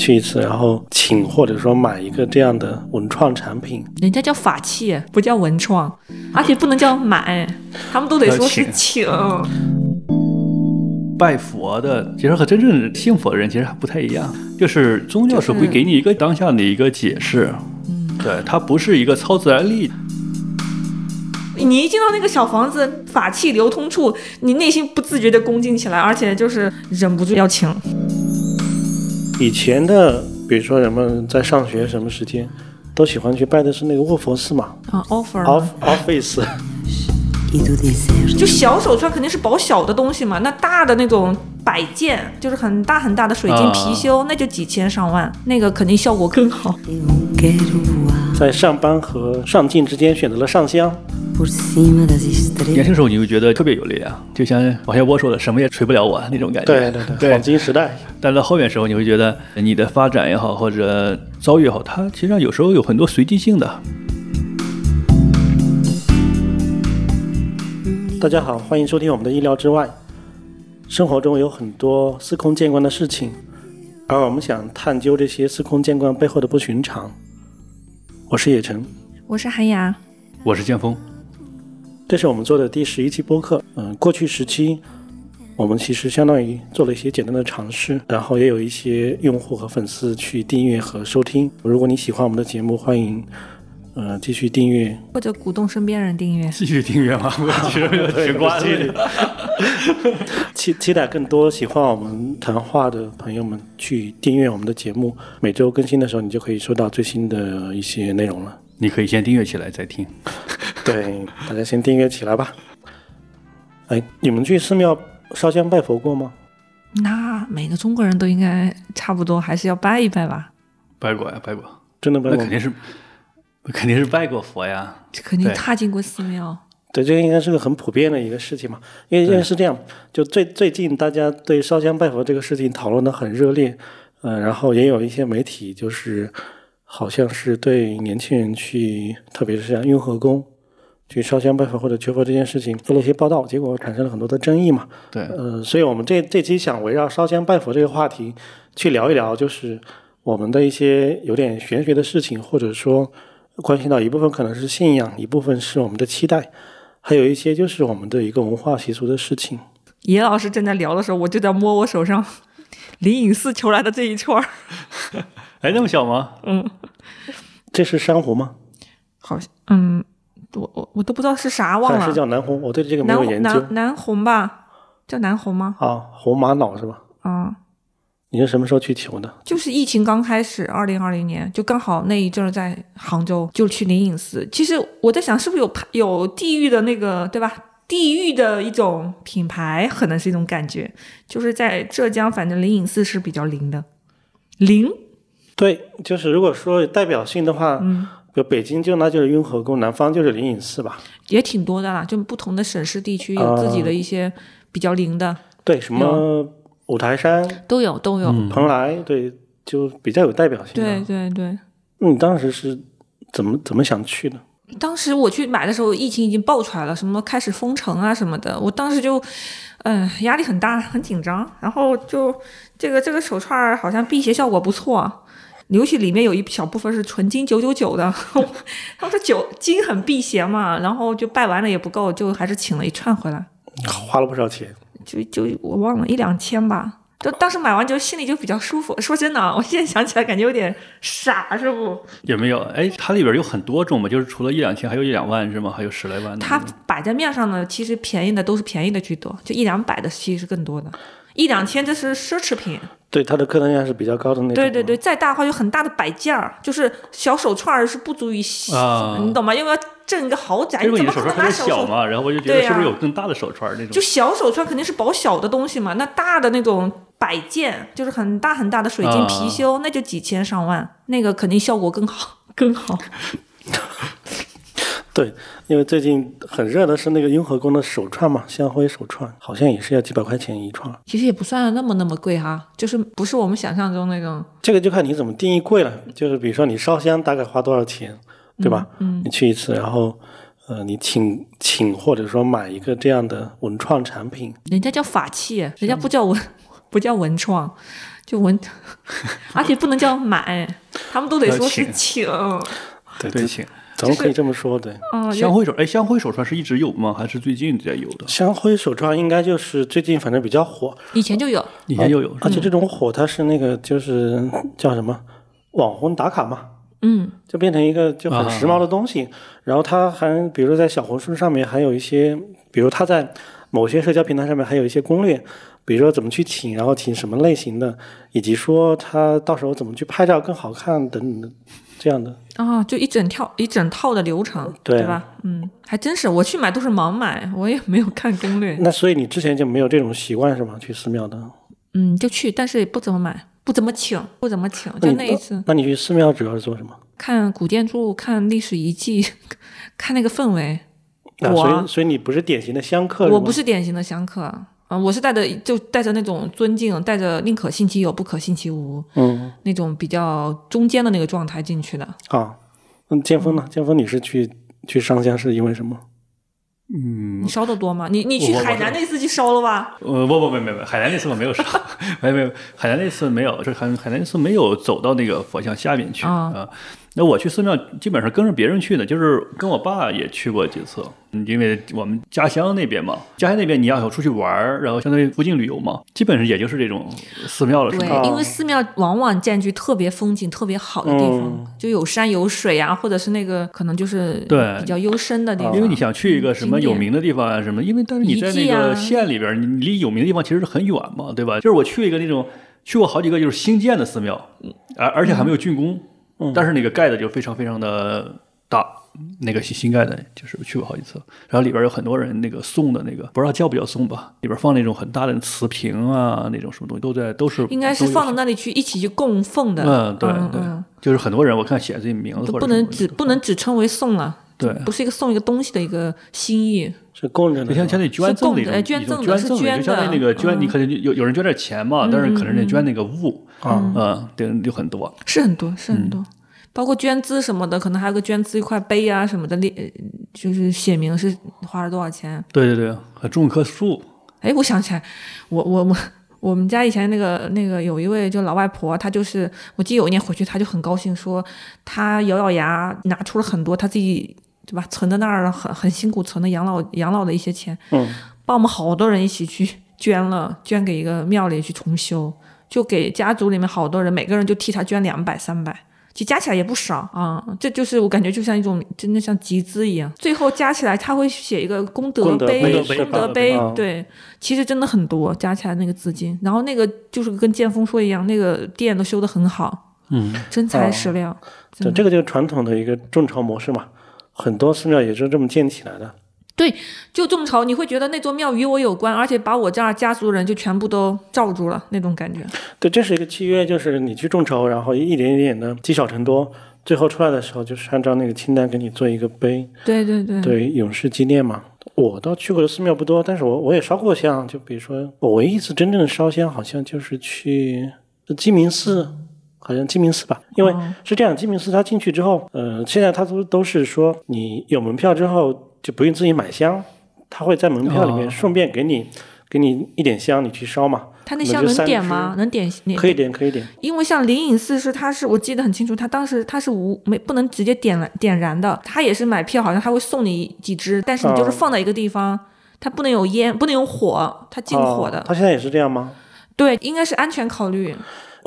去一次，然后请或者说买一个这样的文创产品，人家叫法器，不叫文创，而且不能叫买，他们都得说是请。拜佛的其实和真正信佛的人其实还不太一样，就是宗教是会给你一个当下的一个解释，嗯，对，它不是一个超自然力。你一进到那个小房子，法器流通处，你内心不自觉的恭敬起来，而且就是忍不住要请。以前的，比如说人们在上学什么时间，都喜欢去拜的是那个卧佛寺嘛，啊，office。就小手串肯定是保小的东西嘛，那大的那种摆件，就是很大很大的水晶貔貅，那就几千上万，那个肯定效果更好。在上班和上镜之间选择了上香。年轻时候你会觉得特别有力量，就像王小波说的，什么也锤不了我那种感觉。对对对，黄金时代。但到后面时候，你会觉得你的发展也好，或者遭遇也好，它其实上有时候有很多随机性的。大家好，欢迎收听我们的意料之外。生活中有很多司空见惯的事情，而我们想探究这些司空见惯背后的不寻常。我是野晨，我是韩雅，我是剑锋。这是我们做的第十一期播客。嗯，过去时期我们其实相当于做了一些简单的尝试，然后也有一些用户和粉丝去订阅和收听。如果你喜欢我们的节目，欢迎。呃，继续订阅或者鼓动身边人订阅，继续订阅吗？我觉得挺关键。期期待更多喜欢我们谈话的朋友们去订阅我们的节目，每周更新的时候，你就可以收到最新的一些内容了。你可以先订阅起来再听。对，大家先订阅起来吧。哎，你们去寺庙烧香拜佛过吗？那每个中国人都应该差不多，还是要拜一拜吧？拜过呀，拜过，真的拜过，那肯定是。肯定是拜过佛呀，肯定踏进过寺庙。对，这个应该是个很普遍的一个事情嘛。因为因为是这样，就最最近大家对烧香拜佛这个事情讨论的很热烈，嗯，然后也有一些媒体就是好像是对年轻人去，特别是像雍和宫去烧香拜佛或者求佛这件事情做了一些报道，结果产生了很多的争议嘛。对，呃，所以我们这这期想围绕烧香拜佛这个话题去聊一聊，就是我们的一些有点玄学的事情，或者说。关系到一部分可能是信仰，一部分是我们的期待，还有一些就是我们的一个文化习俗的事情。野老师正在聊的时候，我就在摸我手上 灵隐寺求来的这一串儿。哎，那么小吗？嗯，这是珊瑚吗？好像，嗯，我我我都不知道是啥，忘了。是叫南红，我对这个没有研究。南南红吧？叫南红吗？啊，红玛瑙是吧？啊。你是什么时候去求的？就是疫情刚开始，二零二零年，就刚好那一阵儿在杭州，就去灵隐寺。其实我在想，是不是有有地域的那个，对吧？地域的一种品牌，可能是一种感觉。就是在浙江，反正灵隐寺是比较灵的。灵？对，就是如果说代表性的话，嗯，比如北京就那就是雍和宫，南方就是灵隐寺吧。也挺多的啦，就不同的省市地区有自己的一些比较灵的。对，什么？五台山都有都有，蓬莱对，就比较有代表性。对对对。你当时是怎么怎么想去的？当时我去买的时候，疫情已经爆出来了，什么开始封城啊什么的。我当时就，嗯，压力很大，很紧张。然后就这个这个手串好像辟邪效果不错，尤其里面有一小部分是纯金九九九的。他说九金很辟邪嘛，然后就拜完了也不够，就还是请了一串回来。花了不少钱。就就我忘了一两千吧，就当时买完就心里就比较舒服。说真的，我现在想起来感觉有点傻，是不？也没有，哎，它里边有很多种嘛，就是除了一两千，还有一两万是吗？还有十来万的。它摆在面上的，其实便宜的都是便宜的居多，就一两百的其实是更多的。一两千这是奢侈品，对它的客单价是比较高的那种。对对对，再大的话有很大的摆件儿，就是小手串是不足以，你懂吗？因为要挣一个豪宅，因为你的手串特别小嘛，然后我就觉得是不是有更大的手串那种？就小手串肯定是保小的东西嘛，那大的那种摆件，就是很大很大的水晶貔貅，那就几千上万，那个肯定效果更好更好。对，因为最近很热的是那个雍和宫的手串嘛，香灰手串，好像也是要几百块钱一串。其实也不算那么那么贵哈，就是不是我们想象中那种。这个就看你怎么定义贵了，就是比如说你烧香大概花多少钱，对吧？嗯。你去一次，然后呃，你请请或者说买一个这样的文创产品，人家叫法器，人家不叫文 不叫文创。就文，而且不能叫买，他们都得说是请请。对对，请咱们可以这么说的。嗯，香灰手，哎，香灰手串是一直有吗？还是最近才有的？香灰手串应该就是最近反正比较火，以前就有，以前就有，而且这种火它是那个就是叫什么网红打卡嘛，嗯，就变成一个就很时髦的东西。然后它还比如说在小红书上面还有一些，比如它在某些社交平台上面还有一些攻略，比如说怎么去请，然后请什么类型的，以及说它到时候怎么去拍照更好看等等的这样的。啊，就一整套一整套的流程，对吧？嗯，还真是，我去买都是盲买，我也没有看攻略。那所以你之前就没有这种习惯是吗？去寺庙的？嗯，就去，但是也不怎么买，不怎么请，不怎么请，就那一次那你去寺庙主要是做什么？看古建筑，看历史遗迹，看那个氛围。啊，我所以所以你不是典型的香客，我不是典型的香客啊、我是带着就带着那种尊敬，带着宁可信其有，不可信其无嗯那种比较中间的那个状态进去的。啊，嗯，剑锋呢？剑锋你是去去上香是因为什么？嗯你，烧的多吗？你你去海南那次去烧了吧？呃，不不没没没，海南那次我没有烧，没没有海南那次没有，是海海南那次没有走到那个佛像下面去啊啊。那我去寺庙基本上跟着别人去的，就是跟我爸也去过几次，嗯因为我们家乡那边嘛，家乡那边你要出去玩儿，然后相当于附近旅游嘛，基本上也就是这种寺庙了，是对吧？，因为寺庙往往占据特别风景特别好的地方，嗯就有山有水啊，或者是那个可能就是对比较幽深的地方。因为你想去一个什么有名的地方啊，什么，因为但是你在那个县里边儿，你你离有名的地方其实是很远嘛，对吧？就是我去一个那种去过好几个就是新建的寺庙，而而且还没有竣工，嗯但是那个盖的就非常非常的大，那个新新盖的，就是去过好几次。然后里边有很多人那个送的那个，不知道叫不叫送吧，里边放那种很大的瓷瓶啊，那种什么东西都在，都是应该是放到那里去一起去供奉的。嗯，对对，嗯就是很多人我看写自己名字都或者不能只不能只称为送了，对。不是一个送一个东西的一个心意。是供着的像，像相当于捐赠的捐赠的是捐赠的，就捐相当于那个捐，嗯。你可能有有人捐点钱嘛，但是可能人家捐那个物，啊，嗯，对，就很多。是很多，是很嗯。多，包括捐资什么的，可能还有个捐资一块碑啊什么的，列就是写明是花了多少钱。对对对，还种棵树，哎，我想起来，我我我我们家以前那个那个有一位就老外婆，她就是我记得有一年回去，她就很高兴说，她咬咬牙拿出了很多她自己对吧？存在那儿很很辛苦存的养老养老的一些钱，嗯，帮我们好多人一起去捐了，捐给一个庙里去重修，就给家族里面好多人，每个人就替他捐两百三百。其实加起来也不少啊、这就是我感觉就像一种真的像集资一样，最后加起来他会写一个功德碑、功德碑啊，对，其实真的很多，加起来那个资金，然后那个就是跟剑锋说一样，那个店都修得很好，嗯，真材实料，真的这这个就是传统的一个众筹模式嘛，很多寺庙也是这么建起来的。对就众筹，你会觉得那座庙与我有关，而且把我这儿家族人就全部都罩住了那种感觉。对，这是一个契约，就是你去众筹，然后一点一点的积少成多，最后出来的时候就是按照那个清单给你做一个碑，对对对，对，永世纪念嘛。我倒去过的寺庙不多，但是我我也烧过香，就比如说我唯一一次真正烧香，好像就是去鸡鸣寺。好像鸡鸣寺吧，因为哦是这样，鸡鸣寺它进去之后，呃，现在它都都是说你有门票之后就不用自己买香，它会在门票里面哦顺便给你、给你一点香，你去烧嘛。他那香能点吗？能点？点可以点，可以点。因为像灵隐寺是，它是我记得很清楚，它当时它是无没不能直接点燃点燃的，它也是买票，好像他会送你几支，但是你就是哦放在一个地方，它不能有烟，不能有火，它禁火的。哦，它现在也是这样吗？对，应该是安全考虑，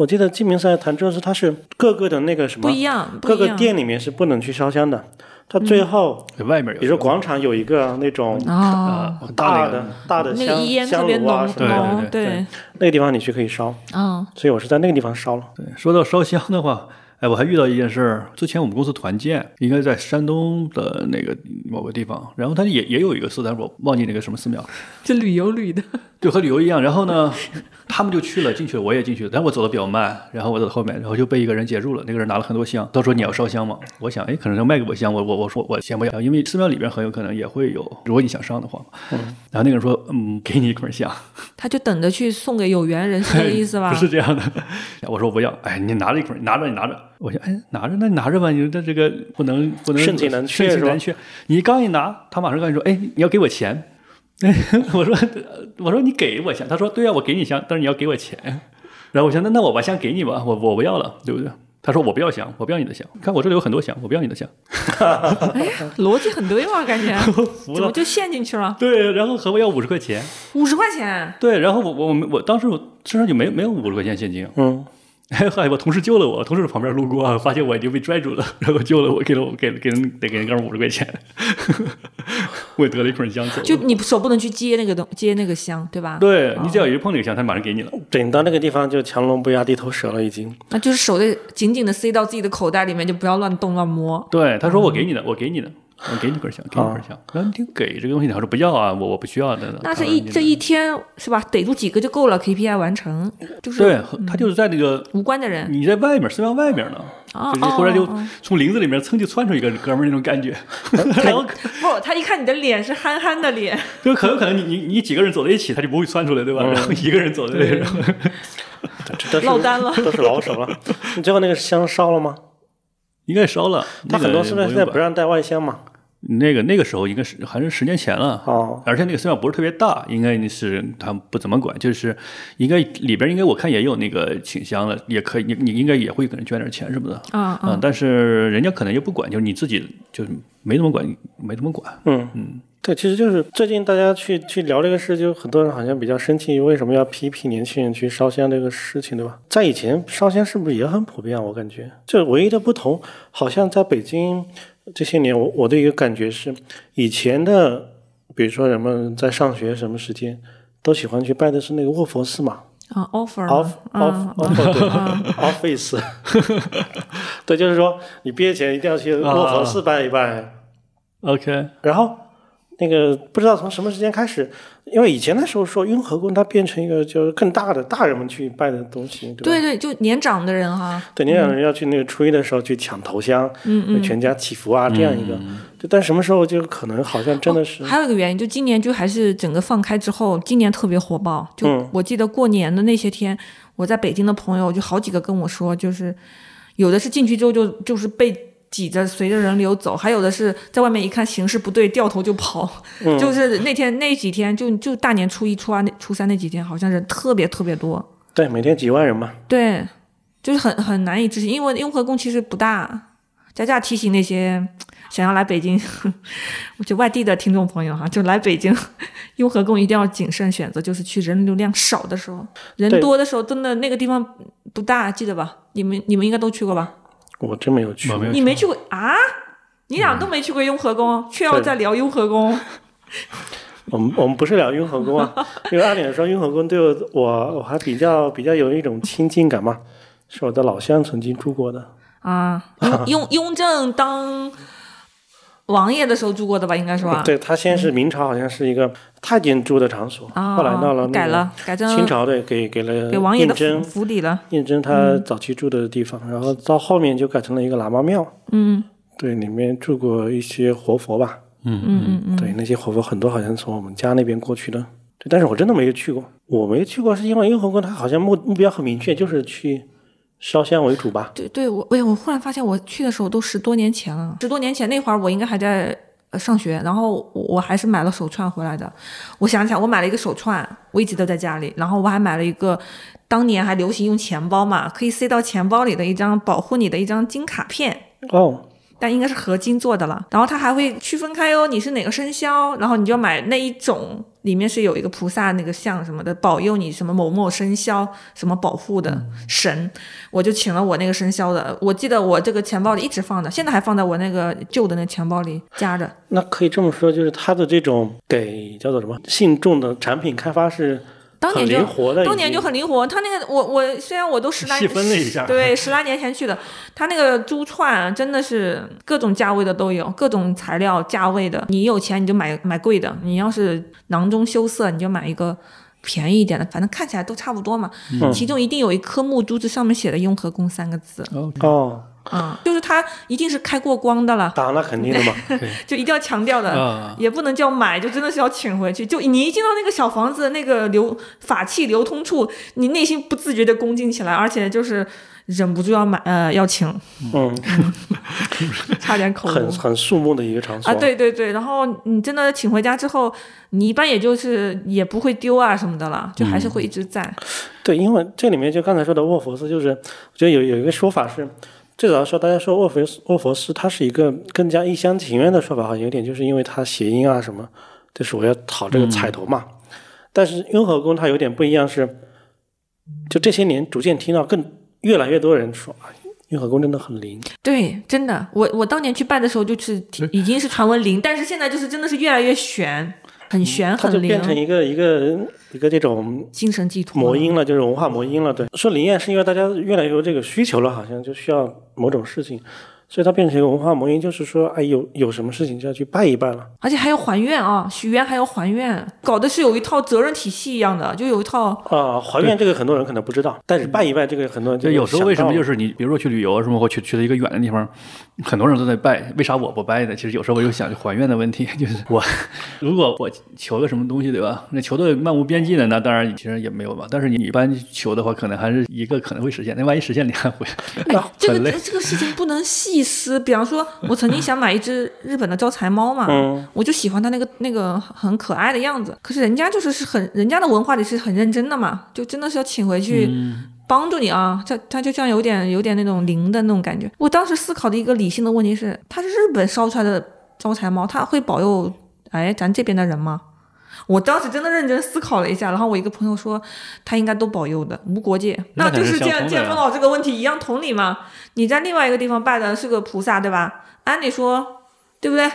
我记得鸡鸣寺还潭州寺，它是各个的那个什么不，一样，不各个。店里面是不能去烧香的。它最后，外面有，比如说广场有一个那种哦，呃，大的那个，大的香那个烟香炉啊什么的，浓，对对，那个地方你去可以烧。啊，所以我是在那个地方烧了。对，说到烧香的话，哎，我还遇到一件事儿。之前我们公司团建，应该在山东的那个某个地方，然后它也也有一个寺，但是我忘记那个什么寺庙，就旅游旅的，就和旅游一样。然后呢，他们就去了，进去了，我也进去了，但我走的比较慢，然后我走到后面，然后就被一个人截住了。那个人拿了很多香，他说你要烧香吗？我想，哎，可能要卖给我香，我我我说我先不要，因为寺庙里边很有可能也会有，如果你想上的话嘛。然后那个人说，嗯，给你一捆香。他就等着去送给有缘人，是这个意思吧？不 是这样的。我说不要，哎，你拿着一捆，拿着你拿着。我说，哎，拿着那你拿着吧，你这这个不能不能盛情难却盛情难却。你刚一拿，他马上跟你说，哎，你要给我钱。我说我说你给我钱，他说对呀、我给你香，但是你要给我钱。然后我想，那那我把香给你吧，我我不要了，对不对？他说我不要香，我不要你的香，看我这里有很多香，我不要你的香。哎，逻辑很对嘛，感觉 服了。怎么就陷进去了？对，然后和我要五十块钱，五十块钱，对，然后我我我我当时我身上就没没有五十块钱现金，嗯，哎，嗨我同事救了我，同事旁边路过啊，发现我已经被拽住了，然后救了我，给了我给给人得给人哥们五十块钱，我也得了一捆香走。就你手不能去接那个东接那个香，对吧？对你只要一碰那个香，他马上给你了。整到那个地方就强龙不压地头蛇了，已经。那就是手得紧紧的塞到自己的口袋里面，就不要乱动乱摸。对，他说我给你的，我给你的，我给你根香，给你根香。然后你给这个东西，他说不要啊，我我不需要的。那这一这一天是吧？逮住几个就够了，KPI 完成。就是对他就是在那个无关的人，你在外面寺庙外面呢，啊就是忽然就从林子里面蹭就窜出一个哥们儿那种感觉，然后不，他一看你的脸是憨憨的脸，就很有可能你你你几个人走在一起，他就不会窜出来，对吧？然后一个人走在那，然后这都是落单了都是老手了。你最后那个香烧了吗？应该烧了。他很多寺庙现在不让让带外香嘛。那个那个时候应该是还是十年前了。哦，而且那个寺庙不是特别大，应该是他们不怎么管，就是应该里边应该我看也有那个请香了，也可以，你你应该也会给人捐点钱什么的，啊嗯，但是人家可能就不管，就是你自己就是没怎么管，没怎么管，嗯嗯，对，其实就是最近大家去去聊这个事，就很多人好像比较生气，为什么要批评年轻人去烧香这个事情，对吧？在以前烧香是不是也很普遍啊？我感觉，就唯一的不同，好像在北京这些年，我我的一个感觉是，以前的，比如说人们在上学什么时间，都喜欢去拜的是那个卧佛寺嘛。啊，offer off 嘛 off 啊。off 对。office，对，就是说你毕业前一定要去卧佛寺拜一拜，OK，然后那个不知道从什么时间开始，因为以前的时候说雍和宫它变成一个就是更大的大人们去拜的东西，对吧？对对，就年长的人哈，对，你两个人要去那个初一的时候去抢头香，嗯嗯，全家祈福啊，这样一个。对，但什么时候就可能好像真的是，还有一个原因，就今年就还是整个放开之后，今年特别火爆。就嗯我记得过年的那些天，我在北京的朋友就好几个跟我说，就是有的是进去之后就就是被挤着随着人流走，还有的是在外面一看形势不对，掉头就跑。嗯 就是那天那几天，就就大年初一、初二、那初三那几天，好像人特别特别多。对，每天几万人嘛。对，就是很很难以置信，因为雍和宫其实不大。佳佳提醒那些想要来北京，就外地的听众朋友哈，就来北京雍和宫一定要谨慎选择，就是去人流量少的时候，人多的时候，真的那个地方不大，记得吧？你们你们应该都去过吧？我真没有去过。你没去过啊？你俩都没去过雍和宫，却要在聊雍和宫，我们我们不是聊雍和宫啊，因为按理说雍和宫对我我我还比较比较有一种亲近感嘛，是我的老乡曾经住过的。啊，雍雍雍正当王爷的时候住过的吧？应该是吧？对他先是明朝好像是一个太监住的场所，啊，后来到了那个改了，改成清朝对给给了给王爷的胤禛府府邸了。胤禛他早期住的地方，然后到后面就改成了一个喇嘛庙。嗯对，里面住过一些活佛吧。嗯嗯嗯，对，那些活佛很多好像从我们家那边过去的。对，但是我真的没有去过。我没去过是因为雍和宫它好像目目标很明确，就是去烧香为主吧。对对，我哎，我忽然发现我去的时候都十多年前了。十多年前那会儿我应该还在呃上学，然后我我还是买了手串回来的。我想想，我买了一个手串，我一直都在家里，然后我还买了一个。当年还流行用钱包嘛，可以塞到钱包里的一张保护你的一张金卡片，哦，但应该是合金做的了。然后它还会区分开哦，你是哪个生肖，然后你就买那一种，里面是有一个菩萨那个像什么的，保佑你什么某某生肖什么保护的神。我就请了我那个生肖的，我记得我这个钱包里一直放着，现在还放在我那个旧的那钱包里夹着。那可以这么说，就是它的这种给叫做什么信众的产品开发是很当年就灵活的，当年就很灵活，他那个我我虽然我都十来细分了一下对，十来年前去的，他那个珠串真的是各种价位的都有，各种材料价位的，你有钱你就买买贵的，你要是囊中羞涩你就买一个便宜一点的，反正看起来都差不多嘛。嗯其中一定有一颗木珠子，上面写的“雍和宫”三个字。哦，哦，嗯，就是他一定是开过光的了，当那肯定的嘛。就一定要强调的，啊也不能叫买，就真的是要请回去。就你一进到那个小房子那个流法器流通处，你内心不自觉的恭敬起来，而且就是忍不住要买呃要请，嗯，差点口误。很很肃穆的一个场所。啊，对对对，然后你真的请回家之后，你一般也就是也不会丢啊什么的了，就还是会一直在。对，因为这里面就刚才说的卧佛寺，就是我觉得有有一个说法是，最早的时候大家说卧佛卧佛寺，它是一个更加一厢情愿的说法，好像有点就是因为它谐音啊什么，就是我要讨这个彩头嘛。但是雍和宫它有点不一样是，就这些年逐渐听到更越来越多人说，啊，雍和宫真的很灵。对，真的，我我当年去拜的时候就是已经是传闻灵，但是现在就是真的是越来越玄，很玄它就很灵变，成一个一个一个这种精神寄托。魔音了，就是文化魔音了。对，说灵验是因为大家越来越有这个需求了，好像就需要某种事情，所以它变成一个文化魔音，就是说，哎，有有什么事情就要去拜一拜了。而且还要还愿啊，许愿还要还愿，搞的是有一套责任体系一样的，就有一套啊，还愿这个很多人可能不知道，但是拜一拜这个很多人就就有时候为什么就是你，比如说去旅游什么，或去去了一个远的地方，很多人都在拜，为啥我不拜呢？其实有时候我就想就还愿的问题，就是我如果我求个什么东西，对吧？那求的漫无边际的，那当然其实也没有吧。但是你一般求的话，可能还是一个可能会实现，那万一实现，你还会哎，这个这个事情不能细思。比方说，我曾经想买一只日本的招财猫嘛，嗯我就喜欢它那个那个很可爱的样子。可是人家就是是很人家的文化里是很认真的嘛，就真的是要请回去帮助你啊。它它就像有点有点那种灵的那种感觉。我当时思考的一个理性的问题是，它是日本烧出来的招财猫，它会保佑哎咱这边的人吗？我当时真的认真思考了一下，然后我一个朋友说，他应该都保佑的，无国界，那就是见见风老这个问题一样同理嘛。你在另外一个地方拜的是个菩萨，对吧？按理说，对不对？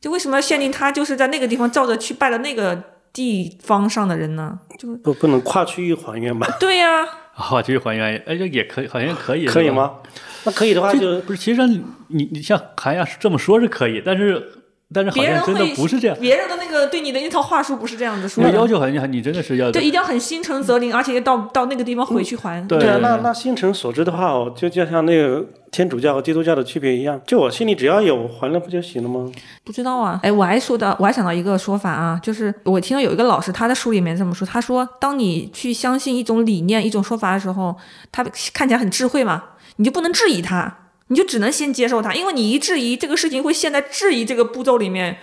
就为什么要限定他就是在那个地方照着去拜的那个地方上的人呢？就不不能跨区域还愿吧？对呀、啊，继续还愿，哎，这也可以，好像可以，可以吗？那可以的话就不是，其实你你你像韩亚这么说是可以，但是但是好别人真的不是这样。别人的那个对你的那套话术不是这样子说那要的。求好像你真的是要对，一定要很心诚则灵，而且到到那个地方回去还。对啊，那那心诚所至的话，我就就像那个天主教和基督教的区别一样，就我心里只要有还了不就行了吗？不知道啊，哎，我还说到，我还想到一个说法啊，就是我听到有一个老师他在书里面这么说，他说，当你去相信一种理念、一种说法的时候，他看起来很智慧嘛，你就不能质疑他，你就只能先接受它，因为你一质疑这个事情会陷在质疑这个步骤里面，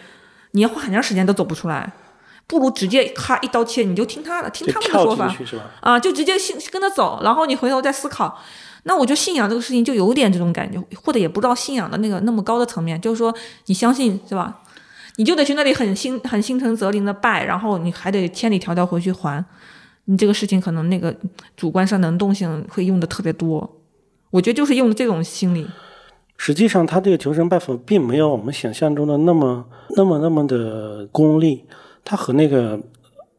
你要花很长时间都走不出来，不如直接咔一刀切，你就听他的，听他们的说法？啊，就直接信跟着走，然后你回头再思考。那我觉得信仰这个事情就有点这种感觉，或者也不知道信仰的那个那么高的层面，就是说你相信是吧？你就得去那里很心很心诚则灵的拜，然后你还得千里迢迢回去还。你这个事情可能那个主观上能动性会用的特别多，我觉得就是用的这种心理。实际上，他这个求神拜佛并没有我们想象中的那么、那么、那么的功利。他和那个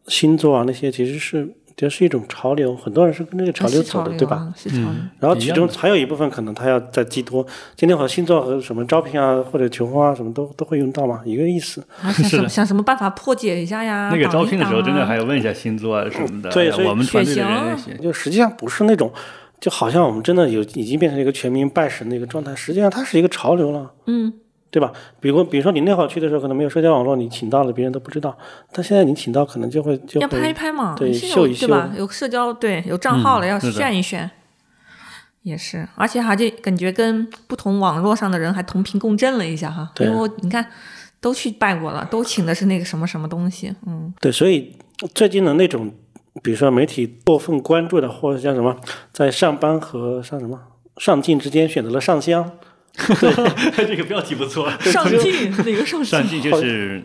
星座啊那些其实是，就是一种潮流，很多人是跟那个潮流走的，对吧？啊？是潮流。然后其中还有一部分可能他要在寄托，今天和星座和什么招聘啊或者求婚啊什么都都会用到嘛，一个意思。啊，想想什么办法破解一下呀？那个招聘的时候，真的还要问一下星座啊什么的。对所以我们团队的人也行。就实际上不是那种，就好像我们真的有已经变成一个全民拜神的一个状态，实际上它是一个潮流了。嗯，对吧？比如，比如说你那会儿去的时候，可能没有社交网络，你请到了别人都不知道，但现在你请到，可能就会就要拍一拍嘛，对是有秀一对吧？有社交对，有账号了，要炫一炫，也是，而且还就感觉跟不同网络上的人还同频共振了一下哈，因为我你看都去拜过了，都请的是那个什么什么东西，嗯，对，所以最近的那种，比如说媒体过分关注的，或者像什么，在上班和上什么上进之间选择了上香，这个标题不错，上进哪个上上进？就是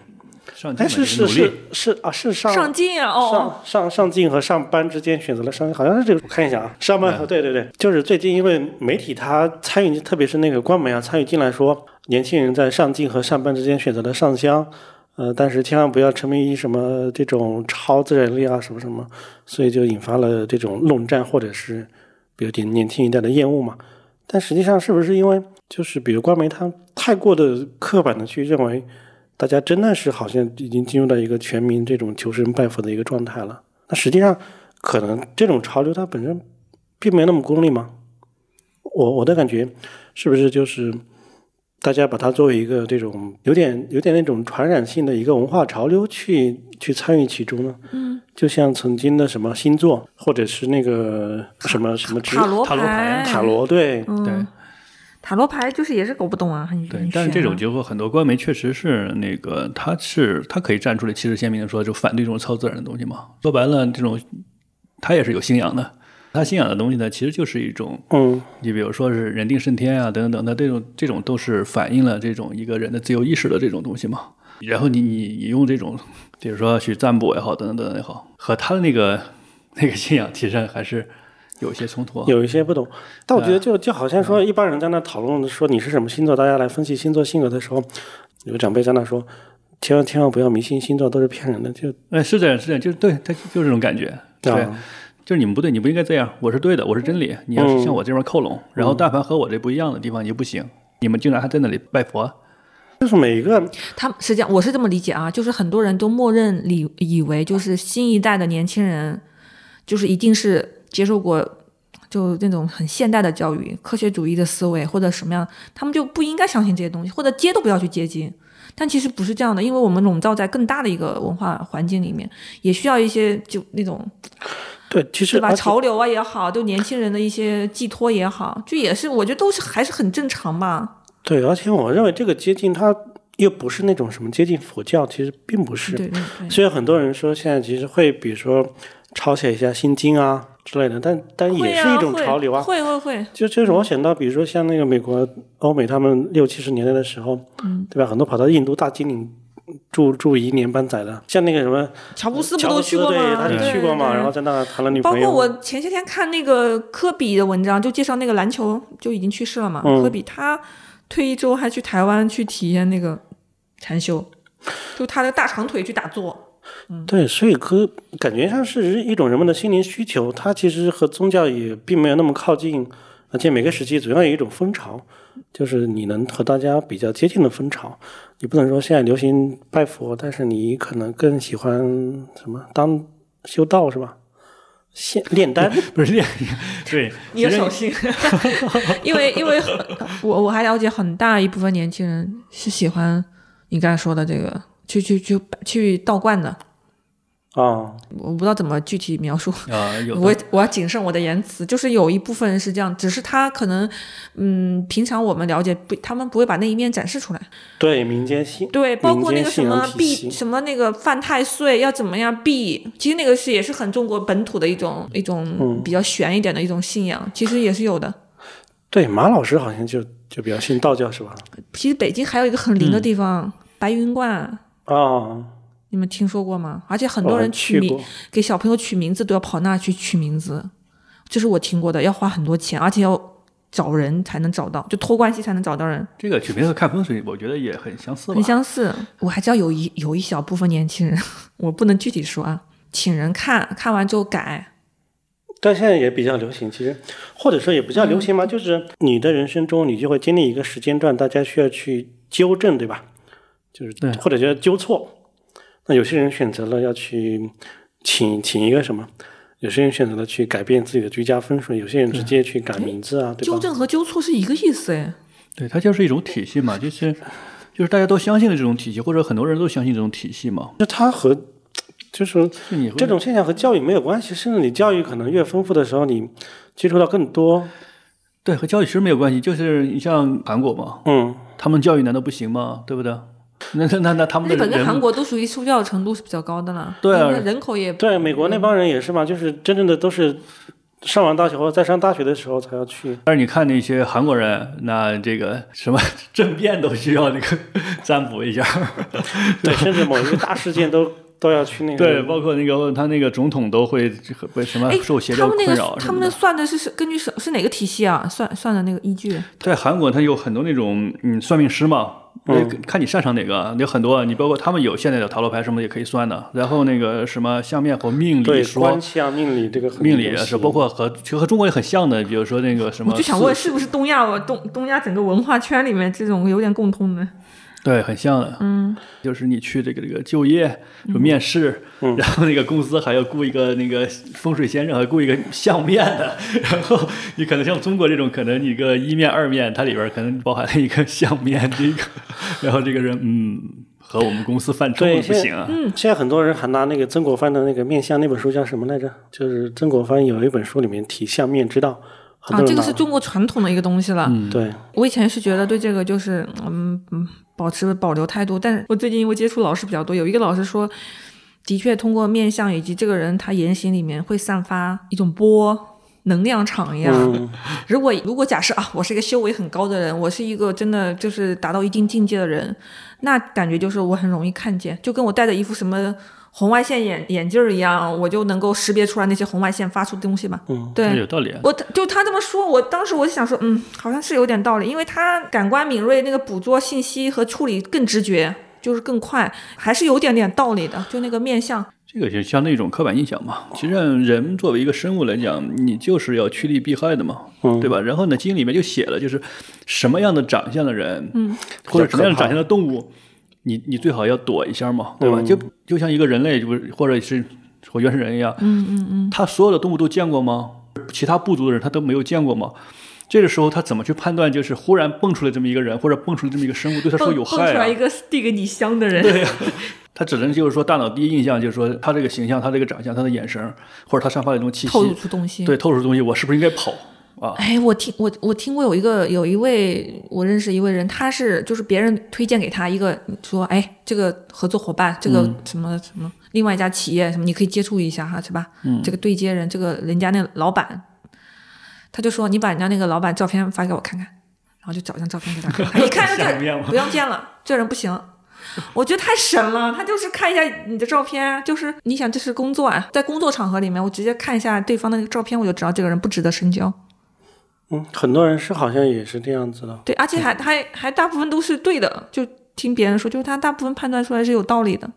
上进是是努力。是。是是啊，是上上进啊，哦哦，上上上进和上班之间选择了上，好像是这个，我看一下啊，上班和对对对，就是最近因为媒体它参与，特别是那个官媒啊参与进来说，年轻人在上进和上班之间选择了上香，呃，但是千万不要沉迷于什么这种超自然力啊什么什么，所以就引发了这种论战或者是比如点年轻一代的厌恶嘛。但实际上是不是因为就是比如官媒它太过的刻板的去认为？大家真的是好像已经进入到一个全民这种求神拜佛的一个状态了。那实际上，可能这种潮流它本身并没那么功利吗？我我的感觉是不是就是大家把它作为一个这种有点有点那种传染性的一个文化潮流去去参与其中呢？嗯，就像曾经的什么星座，或者是那个什么什么直塔罗塔罗牌塔罗对，嗯。对。塔罗牌就是也是搞不懂啊，很对很，但是这种结果很多官媒确实是那个，他是他可以站出来旗帜鲜明的说，就反对这种超自然的东西嘛。说白了，这种他也是有信仰的，他信仰的东西呢，其实就是一种，嗯你比如说是人定胜天啊，等等等，那这种这种都是反映了这种一个人的自由意识的这种东西嘛。然后你你你用这种，比如说去占卜也好，等等等等也好，和他的那个那个信仰提升还是有一些冲突啊。有一些不懂，但我觉得就就好像说一般人在那讨论说你是什么星座，大家来分析星座性格的时候，有个长辈在那说，千万千万不要迷信星座，都是骗人的，就哎，是这样，是这样，就是对他就是这种感觉，对。啊就是你们不对，你不应该这样，我是对的，我是真理。你要是向我这边靠拢，然后但凡和我这不一样的地方，你就不行。你们竟然还在那里拜佛，就是每一个他们是这样，我是这么理解啊，就是很多人都默认理以为就是新一代的年轻人，就是一定是接受过就那种很现代的教育、科学主义的思维或者什么样，他们就不应该相信这些东西，或者接都不要去接近。但其实不是这样的，因为我们笼罩在更大的一个文化环境里面，也需要一些就那种对，其实对吧？潮流啊也好，对年轻人的一些寄托也好，就也是我觉得都是还是很正常吧。对，而且我认为这个接近它又不是那种什么接近佛教，其实并不是。对对对。虽然很多人说现在其实会，比如说抄写一下《心经》啊之类的，但但也是一种啊会潮流啊。会会会，就就是我想到，比如说像那个美国、欧美，他们六七十年代的时候，嗯对吧？很多跑到印度大金岭住住一年半载的，像那个什么乔布斯不乔布斯，都去过吗？对，他就去过嘛，然后在那谈了女包朋友。包括我前些天看那个科比的文章，就介绍那个篮球就已经去世了嘛。嗯科比他退役之后还去台湾去体验那个禅修，就他的大长腿去打坐。对，所以可感觉上是一种人们的心灵需求，它其实和宗教也并没有那么靠近，而且每个时期总要有一种风潮，就是你能和大家比较接近的风潮。你不能说现在流行拜佛，但是你可能更喜欢什么当修道是吧？现炼丹，不是这样。对，你要其实小心，因为因为我我还了解很大一部分年轻人是喜欢你刚才说的这个去去去去道观的，啊，我不知道怎么具体描述。啊，有 我我要谨慎我的言辞，就是有一部分人是这样，只是他可能，嗯，平常我们了解不，他们不会把那一面展示出来。对民间信，对，包括那个什么避什么那个犯太岁要怎么样避，其实那个是也是很中国本土的一种一种比较玄一点的一种信仰，其实也是有的。对马老师好像就就比较信道教是吧？其实北京还有一个很灵的地方，白云观，啊，你们听说过吗？而且很多人取名给小朋友取名字都要跑那去取名字，这是我听过的，要花很多钱，而且要找人才能找到，就托关系才能找到人，这个取名字看风水，我觉得也很相似很。相似。我还知道有一有一小部分年轻人，我不能具体说啊，请人看看完之后改，但现在也比较流行，其实或者说也不叫流行嘛，就是你的人生中你就会经历一个时间段，大家需要去纠正，对吧？就是对或者叫纠错。那有些人选择了要去请请一个什么，有些人选择了去改变自己的居家风水，有些人直接去改名字啊，对吧？纠正和纠错是一个意思哎。对，它就是一种体系嘛，就是就是大家都相信的这种体系，或者很多人都相信这种体系嘛。那它和就是就你这种现象和教育没有关系，甚至你教育可能越丰富的时候，你接触到更多。对和教育其实没有关系，就是你像韩国嘛，嗯，他们教育难道不行吗？对不对？那那那那他们的日本跟韩国都属于受教程度是比较高的了，对啊人口也对，美国那帮人也是嘛，就是真正的都是上完大学或者在上大学的时候才要去。但是你看那些韩国人，那这个什么 政变都需要那个 占卜一下，对，甚至某一个大事件都都要去那个。对，包括那个他那个总统都会被什么哎受邪教他们那个他们的。算的是是根据是是哪个体系啊？算算的那个依据？在韩国，他有很多那种嗯算命师嘛，那嗯看你擅长哪个，有很多，你包括他们有现在的塔罗牌什么也可以算的，然后那个什么相面和命理说关。系啊、命理这个很命理流行是包括和其实和中国也很像的，比如说那个什么，我就想问，是不是东亚我东东亚整个文化圈里面这种有点共通的？对，很像的。嗯，就是你去这个这个就业，就面试，嗯然后那个公司还要雇一个那个风水先生，还雇一个相面的，然后你可能像中国这种，可能你个一面二面，它里边可能包含了一个相面这个，然后这个人嗯和我们公司犯冲不现行啊。嗯现在很多人还拿那个曾国藩的那个面相那本书叫什么来着？就是曾国藩有一本书里面提相面之道，啊，这个是中国传统的一个东西了。嗯，对，我以前是觉得对这个就是嗯嗯保持保留态度，但是我最近因为接触老师比较多，有一个老师说，的确通过面相以及这个人他言行里面会散发一种波能量场一样。嗯，如果如果假设啊，我是一个修为很高的人，我是一个真的就是达到一定境界的人，那感觉就是我很容易看见，就跟我戴着一副什么红外线眼眼镜儿一样，我就能够识别出来那些红外线发出的东西嘛。嗯，对，有道理啊。我就他这么说，我当时我就想说，嗯，好像是有点道理，因为他感官敏锐，那个捕捉信息和处理更直觉，就是更快，还是有点点道理的。就那个面相，这个就相当于一种刻板印象嘛。其实人作为一个生物来讲，你就是要趋利避害的嘛，嗯对吧？然后呢，经里面就写了，就是什么样的长相的人，嗯，或者什么样的长相的动物，你你最好要躲一下嘛，对吧？嗯就就像一个人类，就是或者是和原始人一样，嗯嗯嗯，他所有的动物都见过吗？其他部族的人他都没有见过吗？这个时候他怎么去判断？就是忽然蹦出来这么一个人，或者蹦出来这么一个生物，对他说蹦有害啊蹦出来一？个递给你香的人，对呀、他只能就是说大脑第一印象就是说他这个形象、他这个长相、他的眼神，或者他散发的一种气透露息，出东西。对，透露出东西，我是不是应该跑啊？哎，我听我我听过有一个有一位我认识一位人，他是就是别人推荐给他一个说，哎，这个合作伙伴，这个嗯什么什么另外一家企业什么，你可以接触一下哈，是吧？嗯这个对接人，这个人家那老板，他就说你把人家那个老板照片发给我看看，然后就找一张照片给他看，他 一看不要见了，这人不行。我觉得太神了，他就是看一下你的照片，就是你想这是工作啊，在工作场合里面，我直接看一下对方的那个照片，我就知道这个人不值得深交。嗯，很多人是好像也是这样子的。对，而且还还还大部分都是对的，就听别人说，就是他大部分判断出来是有道理的，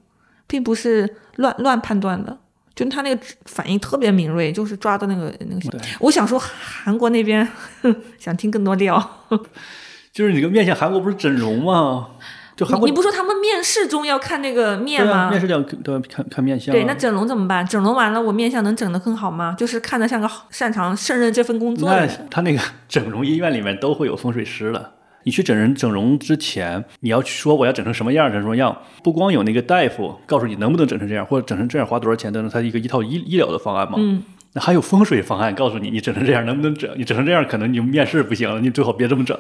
并不是乱乱判断的。就他那个反应特别敏锐，就是抓的那个那个。对，我想说，韩国那边 想听更多料。就是你这个面向，韩国不是整容吗？就韩国你你不说他们面试中要看那个面吗？面试都要都要看看面相、啊。对，那整容怎么办？整容完了，我面相能整得更好吗？就是看得像个好擅长胜任这份工作的那人。他那个 整容医院里面都会有风水师了。你去整人整容之前，你要说我要整成什么样，整成什么样，不光有那个大夫告诉你能不能整成这样，或者整成这样花多少钱等等，他一个一套医医疗的方案嘛。嗯，那还有风水方案告诉你，你整成这样能不能整？你整成这样，可能你面试不行了，你最好别这么整。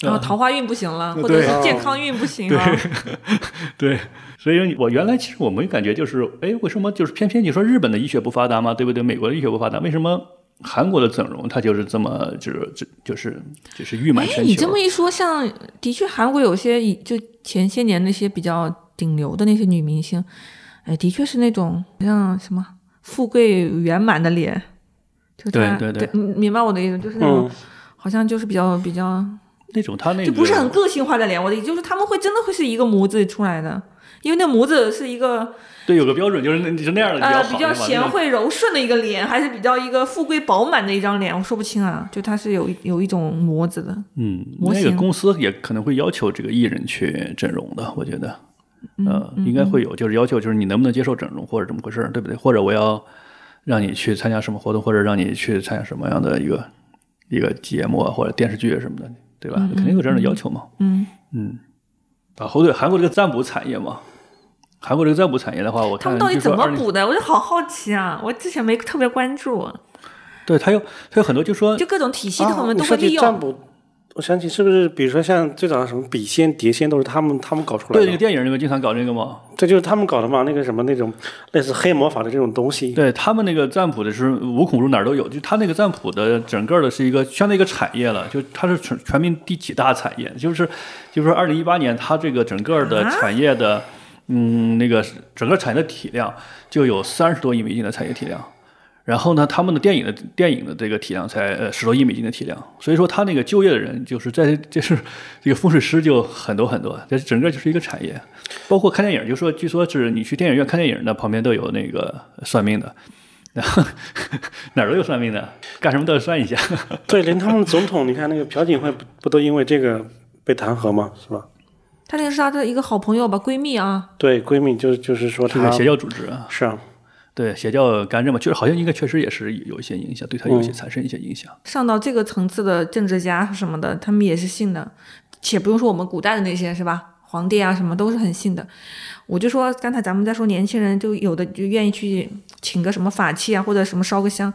然后桃花运不行了，或者是健康运不行了。对，所以我原来其实我没感觉就是，哎，为什么就是偏偏你说日本的医学不发达嘛，对不对？美国的医学不发达，为什么韩国的整容它就是这么就是这就是就是誉满哎，全球你这么？一说，像的确韩国有些以就前些年那些比较顶流的那些女明星，哎，的确是那种像什么富贵圆满的脸，就她对对对你明白我的意思，就是那种、嗯好像就是比较比较那种他那个就不是很个性化的脸，我的意思就是他们会真的会是一个模子出来的，因为那模子是一个对有个标准，就是那就那样的比较呃好，比较贤惠柔顺的一个脸，还是比较一个富贵饱满的一张脸，我说不清啊，就它是有有一种模子的。嗯，那个公司也可能会要求这个艺人去整容的，我觉得，嗯呃，应该会有，就是要求就是你能不能接受整容或者怎么回事儿，对不对？或者我要让你去参加什么活动，或者让你去参加什么样的一个一个节目啊，或者电视剧啊什么的，对吧？肯定有这样的要求嘛。嗯，嗯，啊，后对韩国这个占卜产业嘛，韩国这个占卜产业的话，我看他们到底怎据说20么补的？我就好好奇啊！我之前没特别关注，对，他有他有很多，就说就各种体系他啊，们都会利用。起占卜，我想起是不是，比如说像最早的什么笔仙、碟仙，都是他们他们搞出来的对那个，电影里面经常搞这个嘛，这就是他们搞的嘛？那个什么那种类似黑魔法的这种东西，对他们那个占卜的是无孔入哪儿都有，就他那个占卜的整个的是一个相当于一个产业了，就它是全全民第几大产业，就是就是说二零一八年它这个整个的产业的、嗯那个整个产业的体量就有三十多亿美金的产业体量。然后呢，他们的电影的电影的这个体量才呃十多亿美金的体量，所以说他那个就业的人就是在 就是这个风水师就很多很多，这整个就是一个产业，包括看电影，就说据说是你去电影院看电影的旁边都有那个算命的，然 后哪儿都有算命的，干什么都要算一下。对，连他们总统，你看那个朴槿惠不不都因为这个被弹劾吗？是吧？她那个是她的一个好朋友吧，闺蜜啊。对，闺蜜就是就是说她这个邪教组织啊，是啊，对邪教干政嘛，就是好像应该确实也是有一些影响，对他有些产生一些影响。上到这个层次的政治家什么的，他们也是信的，且不用说我们古代的那些是吧？皇帝啊什么都是很信的。我就说刚才咱们在说年轻人，就有的就愿意去请个什么法器啊，或者什么烧个香。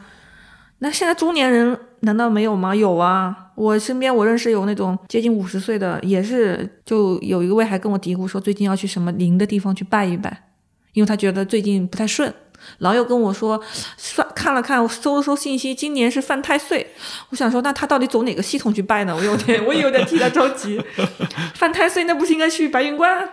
那现在中年人难道没有吗？有啊，我身边我认识有那种接近五十岁的，也是就有一位还跟我嘀咕说，最近要去什么灵的地方去拜一拜，因为他觉得最近不太顺。然后又跟我说，算看了看，搜了搜信息，今年是犯太岁。我想说，那他到底走哪个系统去拜呢？我有点，我也有点替他着急。犯太岁，那不是应该去白云观？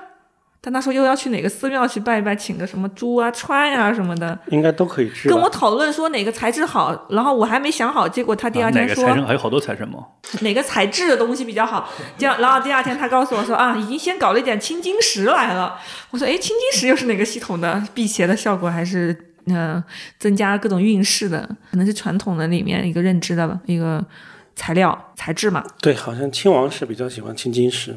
但他说又要去哪个寺庙去拜一拜，请个什么猪啊、川呀、什么的，应该都可以治。跟我讨论说哪个材质好，然后我还没想好，结果他第二啊哪天说、个财神还有好多财神吗？哪个材质的东西比较好，这样，然后第二天他告诉我说啊，已经先搞了一点青金石来了。我说，哎，青金石又是哪个系统的？辟邪的效果还是嗯、呃增加各种运势的？可能是传统的里面一个认知的一个材料材质嘛。对，好像亲王是比较喜欢青金石。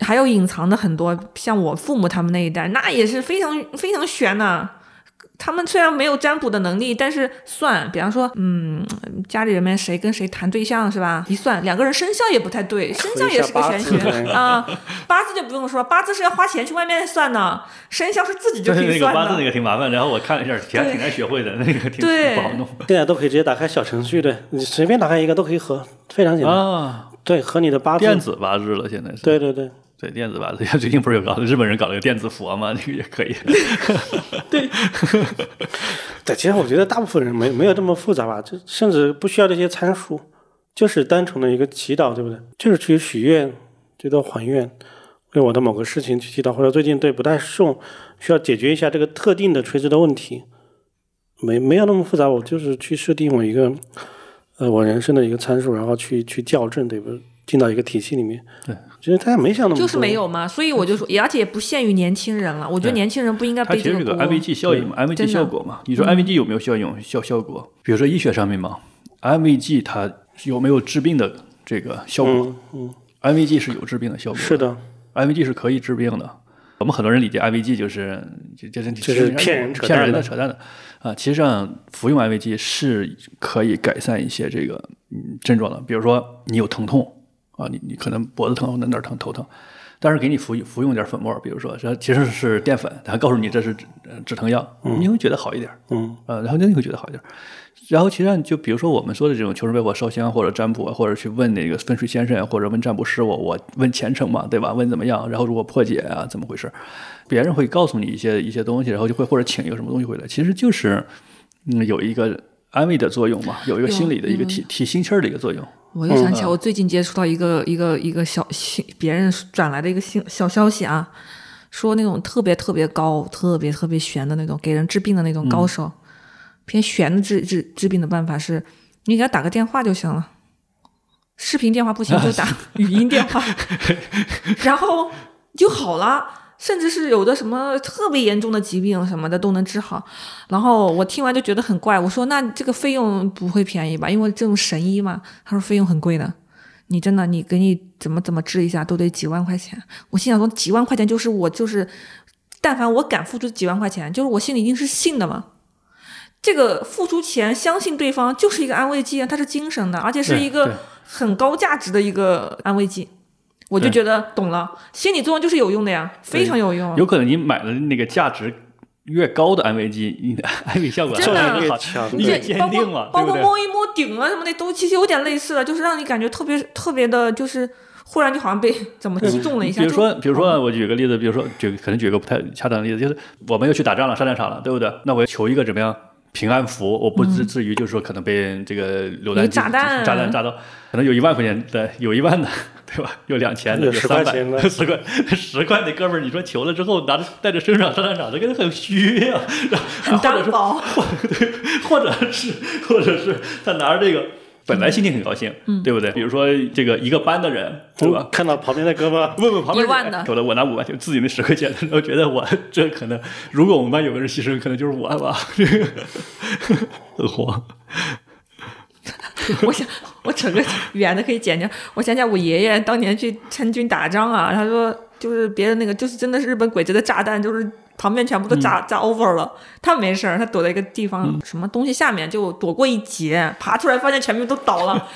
还有隐藏的很多，像我父母他们那一代，那也是非常非常玄呐、他们虽然没有占卜的能力，但是算，比方说，嗯，家里人们谁跟谁谈对象是吧？一算，两个人生肖也不太对，生肖也是个玄学啊。八字就不用说，八字是要花钱去外面算的，生肖是自己就就是那个可以算的。八字那个挺麻烦，然后我看了一下，挺挺难学会的，那个挺对不好弄现在都可以直接打开小程序的，你随便打开一个都可以合，非常简单。啊。对，和你的八字。电子八字了，现在是对对对，对电子八字，最近不是有搞日本人搞了个电子佛吗？那个也可以。对，对其实我觉得大部分人没没有这么复杂吧，就甚至不需要这些参数，就是单纯的一个祈祷，对不对？就是去许愿，最多还愿，为我的某个事情去祈祷，或者最近对不太顺，需要解决一下这个特定的垂直的问题，没没有那么复杂，我就是去设定我一个呃我人生的一个参数，然后去去校正，对不对？进到一个体系里面。对，其实大家没想那么多，就是没有嘛，所以我就说，也而且也不限于年轻人了。我觉得年轻人不应该背它其实是个这锅。IVG 效应嘛，IVG 效果嘛。你说 IVG 有没有效用效效果？比如说医学上面嘛，IVG 它有没有治病的这个效果嗯嗯，？IVG 是有治病的效果，是的，，IVG 是可以治病的。我们很多人理解 IVG 就是就就是就是骗人扯骗人的扯淡的啊。其实上服用安慰剂是可以改善一些这个嗯症状的，比如说你有疼痛啊，你你可能脖子疼或者哪儿疼头疼，但是给你服服用点粉末，比如说这其实是淀粉，他告诉你这是止疼药，你会觉得好一点，嗯呃，然后你会觉得好一点。然后其实上就比如说我们说的这种求神拜佛、烧香或者占卜，或者去问那个风水先生或者问占卜师，我我问前程嘛，对吧？问怎么样？然后如果破解啊，怎么回事？别人会告诉你一些一些东西，然后就会或者请一个什么东西回来，其实就是嗯有一个安慰的作用嘛，有一个心理的一个提提心气儿的一个作用。我又想起来，我最近接触到一个一个一个小信，别人转来的一个信小消息啊，说那种特别特别高、特别特别悬的那种给人治病的那种高手，偏悬的治治治病的办法是，你给他打个电话就行了，视频电话不行就打语音电话，然后就好了。甚至是有的什么特别严重的疾病什么的都能治好，然后我听完就觉得很怪，我说那这个费用不会便宜吧？因为这种神医嘛，他说费用很贵的，你真的你给你怎么怎么治一下都得几万块钱。我心想说几万块钱就是我就是，但凡我敢付出几万块钱，就是我心里一定是信的嘛。这个付出钱相信对方就是一个安慰剂啊，它是精神的，而且是一个很高价值的一个安慰剂。我就觉得懂了，心理作用就是有用的呀，非常有用。有可能你买的那个价值越高的安慰剂，你的安慰效果真的越好强你越这包坚定嘛，括包？括摸一摸顶啊什么的，都其实有点类似的，就是让你感觉特别特别的，就是忽然就好像被怎么击中了一下。比如说，比如说，我举个例子，比如说，举可能举个不太恰当的例子，就是我们又去打仗了，上战场了，对不对？那我要求一个怎么样平安符，我不至至于就是说可能被这个榴弹炸弹炸弹炸到，可能有一万块钱的，有一万的，对吧？有两千的，有10三百块钱的 十块十块的哥们儿，你说求了之后拿着带着身上上战场，这个人很虚呀、很单薄，对，或者是或者是他拿着这个。本来心情很高兴，嗯对不对？比如说这个一个班的人，对吧？看到旁边的哥们，问问旁边一万的有的我拿五万，就自己那十块钱，然后觉得我 这可能，如果我们班有个人牺牲，可能就是我吧，这个很慌。我想，我整个远的可以剪掉。我想想，我爷爷当年去参军打仗啊，他说就是别人那个就是真的是日本鬼子的炸弹，就是旁边全部都炸、炸 over 了，他没事儿，他躲在一个地方、什么东西下面就躲过一劫，爬出来发现前面都倒了。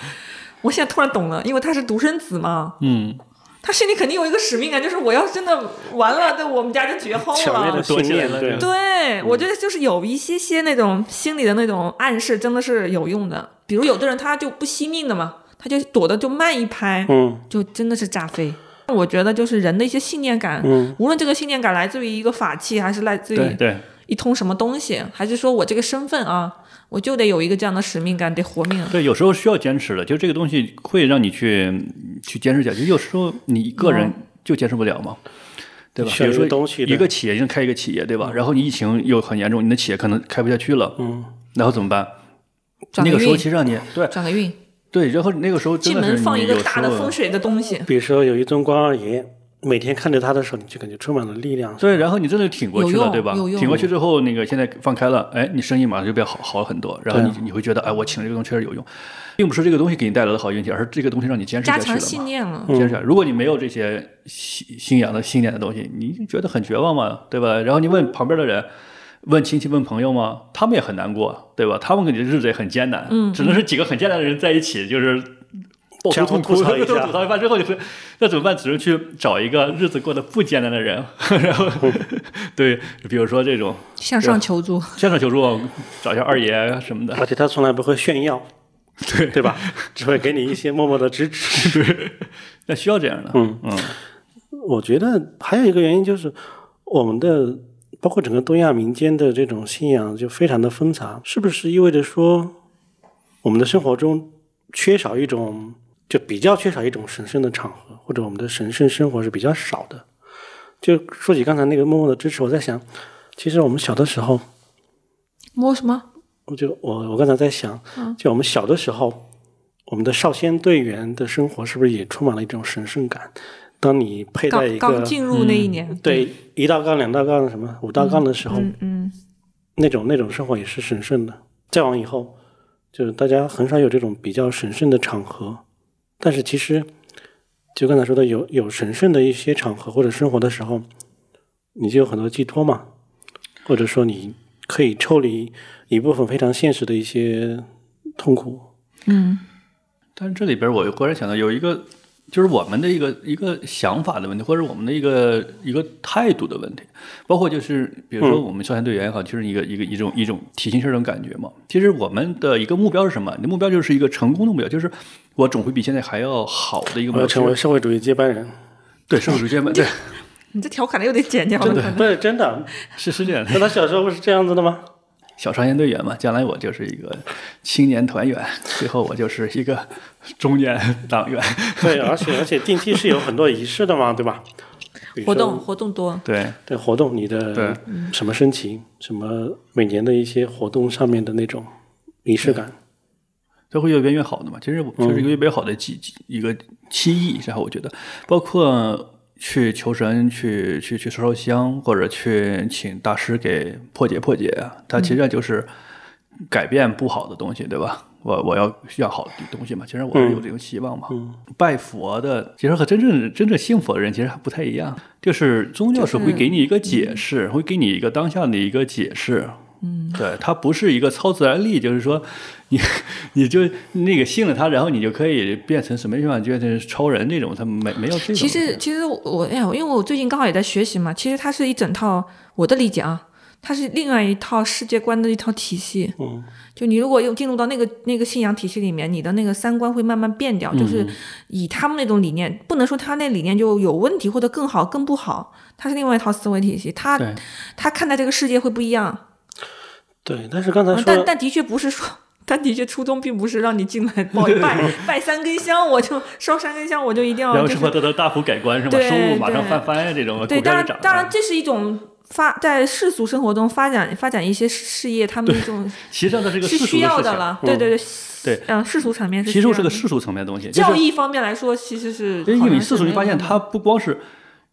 我现在突然懂了，因为他是独生子嘛，嗯，他心里肯定有一个使命感，就是我要真的完了，对我们家就绝后了强烈的。信念，躲起来了对，对，我觉得就是有一些些那种心理的那种暗示，真的是有用的。比如有的人他就不惜命的嘛，他就躲的就慢一拍，嗯就真的是炸飞。我觉得就是人的一些信念感，嗯无论这个信念感来自于一个法器，还是来自于对对，一通什么东西，还是说我这个身份啊，我就得有一个这样的使命感，得活命。对，有时候需要坚持的，就这个东西会让你去去坚持下去。有时候你一个人就坚持不了嘛，对吧？比如说东西的一个企业，你开一个企业，对吧？然后你疫情又很严重，你的企业可能开不下去了，嗯，然后怎么办？那个时候其，实让你对转个运，对，然后那个时候进门放一个大的风水的东西，比如说有一尊关二爷，每天看着他的时候，你就感觉充满了力量。对，然后你真的挺过去了，对吧挺过去之后，那个现在放开了，哎，你生意马上就变好好了很多，然后对你你会觉得，哎，我请这个东西确实有用，并不是这个东西给你带来的好运气，而是这个东西让你坚持加下去了强信嘛。念了。坚持。如果你没有这些信信仰的信念的东西，你就觉得很绝望嘛，对吧？然后你问旁边的人，问亲戚、问朋友吗，他们也很难过，对吧？他们肯定日子也很艰难，嗯只能是几个很艰难的人在一起，就是。相互，吐槽一下 吐槽一番之后，就是那怎么办？只能去找一个日子过得不艰难的人，然后 对，比如说这种向上求助，向上求助，找一下二爷啊什么的。而且他从来不会炫耀，对对吧？只会给你一些默默的支持。那需要这样的，嗯嗯我觉得还有一个原因就是我们的包括整个东亚民间的这种信仰就非常的纷杂，是不是意味着说我们的生活中缺少一种就比较缺少一种神圣的场合，或者我们的神圣生活是比较少的？就说起刚才那个默默的支持，我在想，其实我们小的时候，摸什么？我就我我刚才在想，就我们小的时候，我们的少先队员的生活是不是也充满了一种神圣感？当你佩戴一刚个刚进入那一年，对一道杠、两道杠、什么五道杠的时候，嗯嗯，那种那种生活也是神圣的。再往以后，就是大家很少有这种比较神圣的场合，但是其实就刚才说的，有有神圣的一些场合或者生活的时候，你就有很多寄托嘛，或者说你可以抽离一部分非常现实的一些痛苦。嗯，但是这里边我忽然想到有一个，就是我们的一个一个想法的问题，或者我们的一个一个态度的问题，包括就是比如说我们少先队员也好，就是一个一个一种一种体型事儿这种感觉嘛。其实我们的一个目标是什么？你的目标就是一个成功的目标，就是我总会比现在还要好的一个目标。我要成为社会主义接班人，对社会主义接班，对，你这调侃的又得剪掉了，可能不是真的。是是这样的。那他小时候不是这样子的吗？小少先队员嘛，将来我就是一个青年团员，最后我就是一个中年党员。对，而且而且定期是有很多仪式的嘛，对吧？活动活动多，对，对活动，你的对什么申请，什么每年的一些活动上面的那种仪式感，都会越变越好的嘛。其实我就是一个越变越好的记记一个期意，然后我觉得，包括去求神、去去去烧烧香，或者去请大师给破解破解啊，它其实就是改变不好的东西，对吧？我我要要好的东西嘛，其实我是有这种希望嘛。拜佛的其实和真正真正信佛的人其实还不太一样，就是宗教是会给你一个解释，会给你一个当下的一个解释。嗯，对，它不是一个超自然力，就是说你 你就那个信了他，然后你就可以变成什么地方，就变成超人那种，他没没有这种。其实其实我哎呀，因为我最近刚好也在学习嘛，其实它是一整套我的理解啊，它是另外一套世界观的一套体系。嗯，就你如果又进入到那个那个信仰体系里面，你的那个三观会慢慢变掉，就是嗯以他们那种理念，不能说他那理念就有问题或者更好更不好，他是另外一套思维体系，他他看待这个世界会不一样。对。但是刚才但但的确不是说，但的确初衷并不是让你进来拜拜 拜三根香，我就烧三根香，我就一定要就是然后什么得到大幅改观是吧？对收入马上对翻番呀，这种对，当然当然。这是一种发在世俗生活中发展发展一些事业，他们一种 其实上它是个是需要的了。对对对，对，嗯，世俗层面是其实是个世俗层面的东西，教义方面来说，其实是因为世俗，你发现它不光是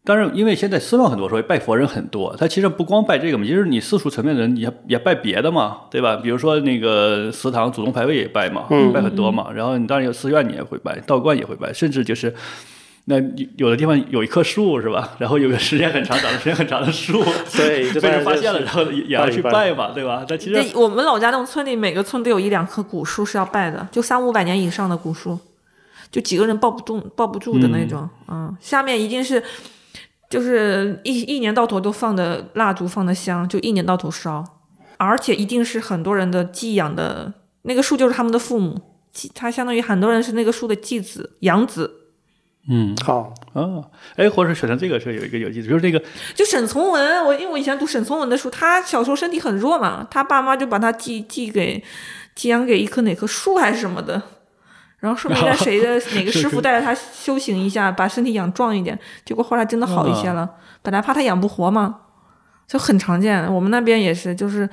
当然，因为现在寺庙很多，所以拜佛人很多。他其实不光拜这个嘛，其实你世俗层面的人也也拜别的嘛，对吧？比如说那个祠堂祖宗牌位也拜嘛，拜很多嘛。然后你当然有寺院你也会拜，道观也会拜，甚至就是那有有的地方有一棵树是吧？然后有个时间很长、长的时间很长的树，对，就被人发现了，然后也也要去拜嘛，对吧？但其实，我们老家那种村里，每个村都有一两棵古树是要拜的，就三五百年以上的古树，就几个人抱不动、抱不住的那种。嗯下面一定是就是一一年到头都放的蜡烛、放的香，就一年到头烧，而且一定是很多人的寄养的那个树，就是他们的父母，继他相当于很多人是那个树的继子、养子。嗯好，啊，哎，或者选择这个是有一个有意思，就是那个就沈从文，我因为我以前读沈从文的书，他小时候身体很弱嘛，他爸妈就把他寄寄给寄养给一棵哪棵树还是什么的，然后说明在谁的 哪个师傅带着他修行一下，把身体养壮一点，结果后来真的好一些了。本来怕他养不活嘛，就很常见。我们那边也是，就是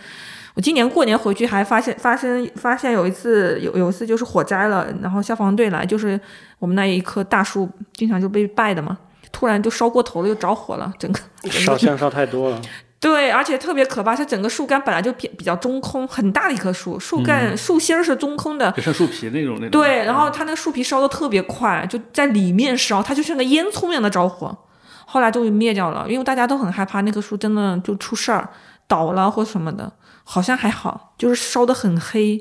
我今年过年回去还发现发生发现有一次有有一次就是火灾了，然后消防队来，就是我们那一棵大树经常就被拜的嘛。突然就烧过头了，又着火了，整个烧 香烧太多了，对，而且特别可怕，它整个树干本来就比比较中空，很大的一棵树，树干、树心儿是中空的，就像树皮那种那种。对，然后它那个树皮烧的特别快，就在里面烧，它就像个烟囱一样的着火，后来终于灭掉了，因为大家都很害怕那棵树真的就出事儿倒了或什么的，好像还好，就是烧的很黑，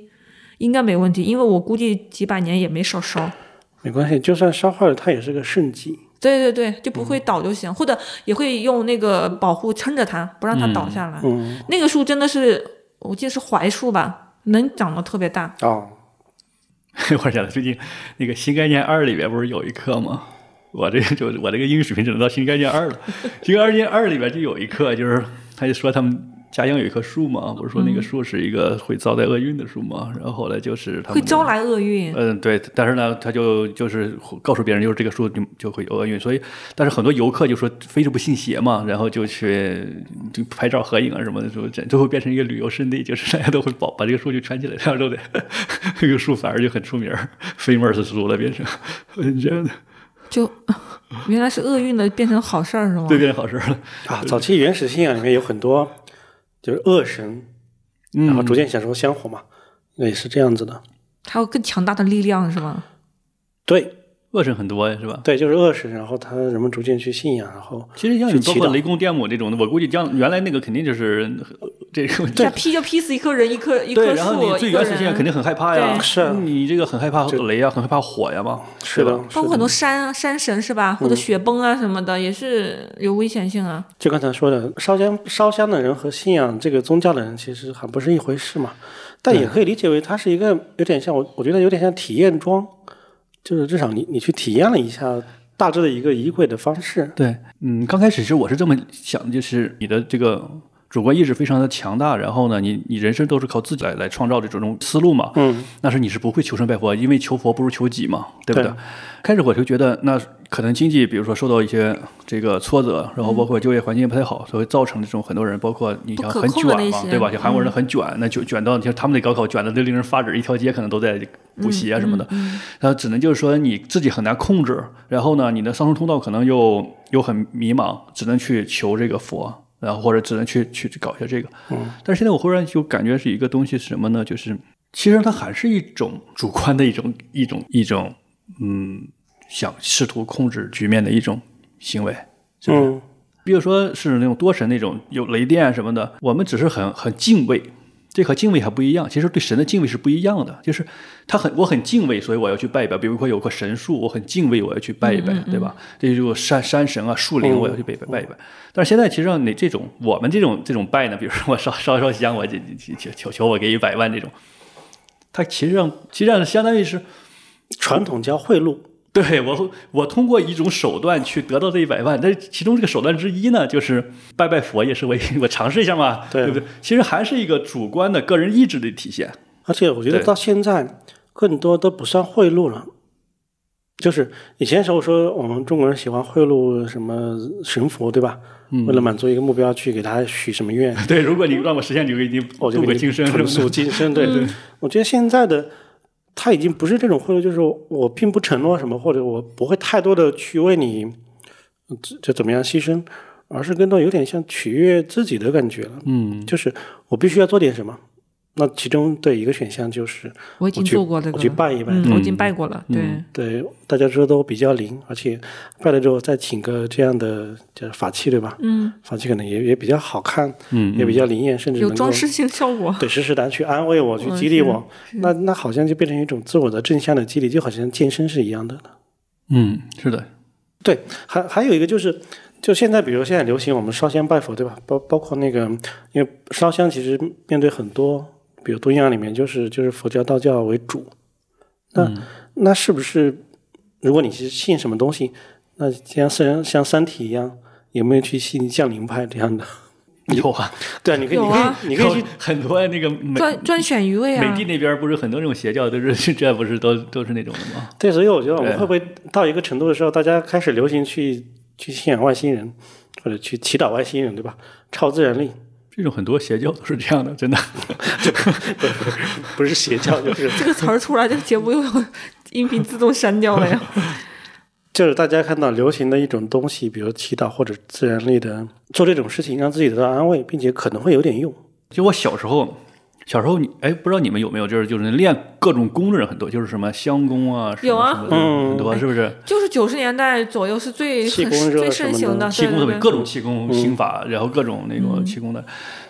应该没问题，因为我估计几百年也没少烧。没关系，就算烧坏了，它也是个圣迹。对对对，就不会倒就行，或者也会用那个保护撑着它，不让它倒下来。嗯，那个树真的是，我记得是槐树吧，能长得特别大。哦，我想到最近那个《新概念二》里边不是有一课吗？我这个就我这个英语水平只能到《新概念二》了，《新概念二》里边就有一课，就是他就说他们家乡有一棵树嘛，不是说那个树是一个会招来厄运的树嘛，然后后来就是他们会招来厄运，嗯，对，但是呢，他就就是告诉别人，就是这个树就就会有厄运，所以，但是很多游客就说非是不信邪嘛，然后就去就拍照合影啊什么的，就这最后变成一个旅游胜地，就是大家都会保把这个树就圈起来，这样都得 这个树反而就很出名儿，famous 树了，变成 这样的，就原来是厄运的变成好事儿是吗？对，变成好事儿了。啊，早期原始信仰里面有很多就是恶神，然后逐渐享受香火嘛，也是这样子的。还有更强大的力量是吗？对恶神很多呀，是吧？对，就是恶神，然后他人们逐渐去信仰，然后其实像你包括雷公电母这种的，我估计将原来那个肯定就是呃 这个这 劈就劈死一棵人，一棵一棵对，然后树，你最原始信仰肯定很害怕呀，是。啊你这个很害怕雷啊，很害怕火呀嘛，是的，包括很多山啊山神是吧？或者雪崩啊什么的，也是有危险性啊。就刚才说的，烧香烧香的人和信仰这个宗教的人其实还不是一回事嘛，但也可以理解为它是一个有点像我，我觉得有点像体验装，就是至少你你去体验了一下大致的一个仪轨的方式。对，嗯，刚开始是我是这么想的，就是你的这个主观意识非常的强大，然后呢，你你人生都是靠自己来来创造这种思路嘛，嗯，那是你是不会求神拜佛，因为求佛不如求己嘛，对不对？对开始我就觉得，那可能经济，比如说受到一些这个挫折，然后包括就业环境不太好，所以造成这种很多人，包括你像很卷嘛，对吧？像韩国人很卷，那就卷到像他们那高考卷的都令人发指，一条街可能都在补习啊什么的。那只能就是说你自己很难控制，然后呢，你的上升通道可能又又很迷茫，只能去求这个佛，然后或者只能去去去搞一下这个。嗯，但是现在我忽然就感觉是一个东西是什么呢？就是其实它还是一种主观的一种一种一种嗯，想试图控制局面的一种行为。嗯，比如说是那种多神那种有雷电什么的，我们只是很很敬畏，这和敬畏还不一样。其实对神的敬畏是不一样的，就是他很我很敬畏，所以我要去拜一拜。比如说有棵神树，我很敬畏，我要去拜一拜，对吧？这就是山山神啊、树林，我要去拜拜拜一拜。但是现在其实让你这种我们这种这种拜呢，比如说我烧烧烧香，我就求求求我给一百万这种，他其实上其实上相当于是。传统叫贿赂，对我，我通过一种手段去得到这一百万，但其中这个手段之一呢，就是拜拜佛，也是我 我尝试一下嘛，对不对？其实还是一个主观的个人意志的体现。而且我觉得到现在更多都不算贿赂了。就是以前时候说我们中国人喜欢贿赂什么神佛，对吧？为了满足一个目标去给他许什么愿，对，如果你让我实现，你就给你我就给你今生什么纯素的。今生。对对，我觉得现在的他已经不是这种贿赂，就是我并不承诺什么，或者我不会太多的去为你就就怎么样牺牲，而是更多有点像取悦自己的感觉了。嗯，就是我必须要做点什么。那其中对一个选项就是我已经去做过这个我去了，拜一拜。嗯，我已经拜过了，对，嗯对，大家说都比较灵，而且拜了之后再请个这样的叫法器，对吧？嗯，法器可能也也比较好看，嗯，也比较灵验，甚至有装饰性效果，对时时来去安慰我，去嗯激励是我。那那好像就变成一种自我的正向的激励，就好像健身是一样的。嗯，是的，对，还还有一个就是，就现在，比如现在流行我们烧香拜佛，对吧？包包括那个，因为烧香其实面对很多，比如东亚里面就是就是佛教、道教为主，那、嗯那是不是如果你是信什么东西，那像像像三体一样，有没有去信降临派这样的？有啊，对啊，你可以，你可以，你可以去，很多那个美专专选一位啊美，帝那边不是很多这种邪教都是这不是都都是那种的吗？对，所以我觉得我们会不会到一个程度的时候，大家开始流行去去信仰外星人，或者去祈祷外星人，对吧？超自然力。这种很多邪教都是这样的，真的。不是邪教，就是这个词儿出来，这个节目又有音频自动删掉了呀。就是大家看到流行的一种东西，比如祈祷或者自然力的做这种事情，让自己得到安慰，并且可能会有点用。就我小时候，小时候你哎，不知道你们有没有，就是就是练各种功的人很多，就是什么香功啊，什么有啊嗯很多，是不是？就是九十年代左右是最最盛行的，气功各种气功心法，然后各种那个气功的，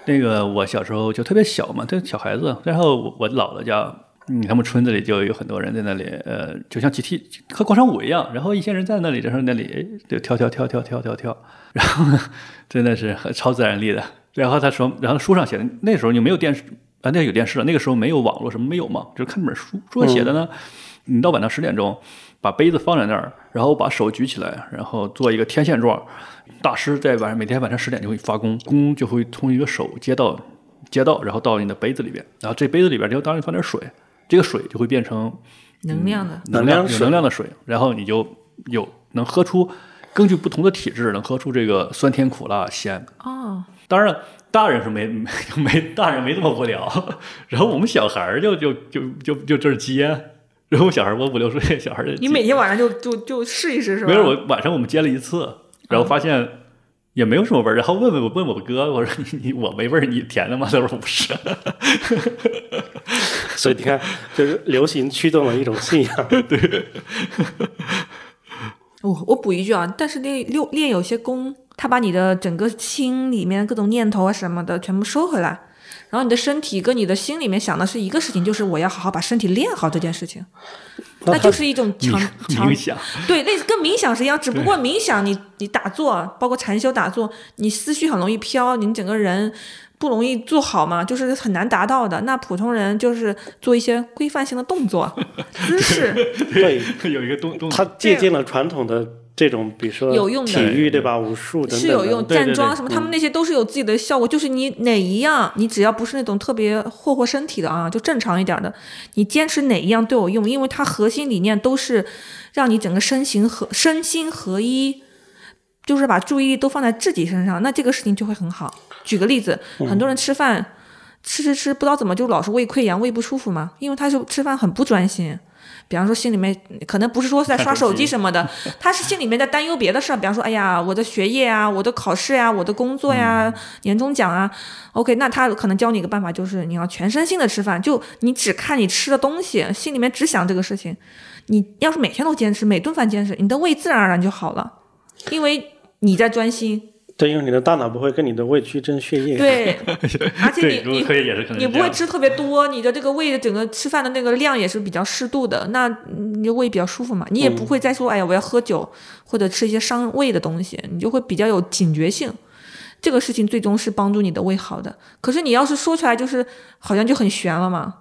那个我小时候就特别小嘛，对小孩子，然后我我姥姥家。嗯，他们村子里就有很多人在那里，呃，就像集体和广场舞一样，然后一些人在那里，然后那里哎就跳跳跳跳跳跳跳，然后呢，真的是很超自然力的。然后他说，然后书上写的，那时候你没有电视啊，那有电视了，那个时候没有网络，什么没有嘛，就是看本书，书上写的呢，你到晚上十点钟，把杯子放在那儿，然后把手举起来，然后做一个天线状。大师在晚上每天晚上十点就会发功，功就会从一个手接到接到，然后到你的杯子里边，然后这杯子里边就当然放点水，这个水就会变成能量的，能量有能量水能量的水，然后你就有能喝出，根据不同的体质能喝出这个酸甜苦辣咸。哦，当然，大人是没 没没大人没这么无聊，然后我们小孩儿就就就就就这儿接，然后我小孩儿我五六岁，小孩儿就你每天晚上就就就试一试是吧？没有，我晚上我们接了一次，然后发现也没有什么味儿，然后问问我问我哥，我说你你我没味儿，你甜的吗？他说不是。所以你看，就是流行驱动了一种信仰。对我我补一句啊，但是那练练有些功，他把你的整个心里面各种念头啊什么的全部收回来，然后你的身体跟你的心里面想的是一个事情，就是我要好好把身体练好这件事情，那那就是一种强 强冥想，对，类似跟冥想是一样，只不过冥想你你打坐，包括禅修打坐，你思绪很容易飘，你整个人不容易做好嘛，就是很难达到的。那普通人就是做一些规范性的动作、姿势，对，有一个东东，他借鉴了传统的这种，比如说有用的体育，对吧？武术等等是有用，站桩什么，他们那些都是有自己的效果。就是你哪一样，你只要不是那种特别霍霍身体的啊，就正常一点的，你坚持哪一样都有用，因为它核心理念都是让你整个身形合身心合一，就是把注意力都放在自己身上，那这个事情就会很好。举个例子，很多人吃饭吃吃吃，不知道怎么就老是胃溃疡、胃不舒服嘛，因为他是吃饭很不专心。比方说心里面可能不是说在刷手机什么的，他是心里面在担忧别的事儿，比方说，哎呀，我的学业啊，我的考试呀、我的工作呀、年终奖啊。OK，那他可能教你一个办法，就是你要全身心的吃饭，就你只看你吃的东西，心里面只想这个事情。你要是每天都坚持，每顿饭坚持，你的胃自然而然就好了，因为你在专心。对，因为你的大脑不会跟你的胃去争血液。对，而且，你你可以也是可能你不会吃特别多，你的这个胃的整个吃饭的那个量也是比较适度的，那你的胃比较舒服嘛。你也不会再说，哎呀，我要喝酒或者吃一些伤胃的东西，你就会比较有警觉性。这个事情最终是帮助你的胃好的。可是你要是说出来，就是好像就很悬了嘛。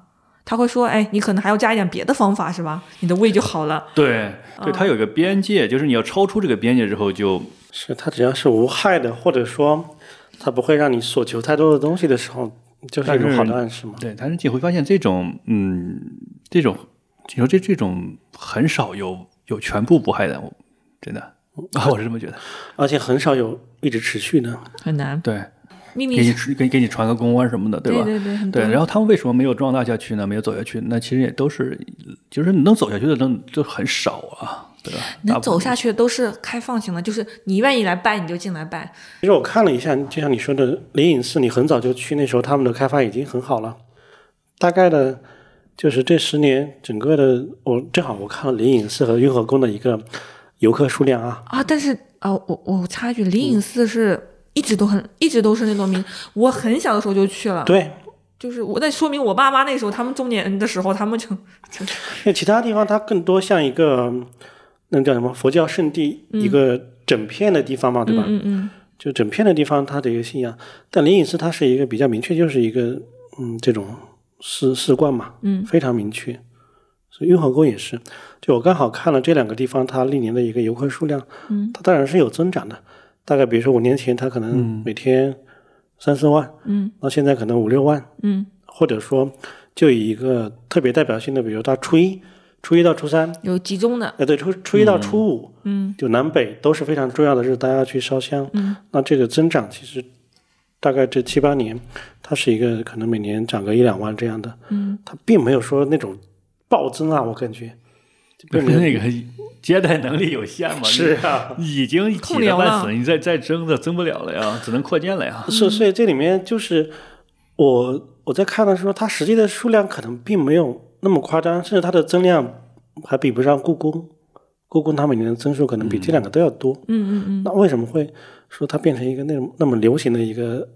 他会说，哎，你可能还要加一点别的方法，是吧？你的胃就好了。对对，它有一个边界，就是你要超出这个边界之后就，是它只要是无害的，或者说它不会让你索求太多的东西的时候，就是一种好的暗示嘛。对，但是你会发现这种，嗯，这种，你说这这种很少有有全部不害的，我真的啊，我是这么觉得。而且很少有一直持续的。很难。对，秘密给你给给你传个公关什么的，吧？对对对，对，然后他们为什么没有壮大下去呢？没有走下去？那其实也都是，就是能走下去的能就很少啊，对吧？能走下去的都是开放型的，就是你愿意来拜你就进来拜。其实我看了一下，就像你说的，灵隐寺你很早就去，那时候他们的开发已经很好了。大概的，就是这十年整个的，我正好我看了灵隐寺和雍和宫的一个游客数量啊，啊，但是啊、我我插一句，灵隐寺是一直都很一直都是那种名，我很小的时候就去了，对，就是我在说明我爸妈那时候他们中年的时候，他们就就因为其他地方它更多像一个那叫什么佛教圣地，一个整片的地方嘛，对吧？嗯嗯就整片的地方它的一个信仰，但灵隐寺它是一个比较明确，就是一个嗯这种寺寺观嘛，嗯，非常明确。所以雍和宫也是，就我刚好看了这两个地方它历年的一个游客数量，嗯，它当然是有增长的。大概比如说五年前它可能每天三四万，嗯。那现在可能五六万，嗯，或者说就以一个特别代表性的，比如它初一、初一到初三，有集中的，呃，对，初初一到初五，嗯。就南北都是非常重要的日子，大家去烧香。嗯，那这个增长其实大概这七八年，它是一个可能每年涨个一两万这样的，嗯，它并没有说那种暴增啊，我感觉。并没有。那个接待能力有限嘛，是啊，已经挤得空流了半死，你再再增的增不了了呀，只能扩建了呀。是，所以这里面就是我我在看的时候，它实际的数量可能并没有那么夸张，甚至它的增量还比不上故宫。故宫它每年的增速可能比这两个都要多。嗯嗯嗯，那为什么会说它变成一个那种那么流行的一个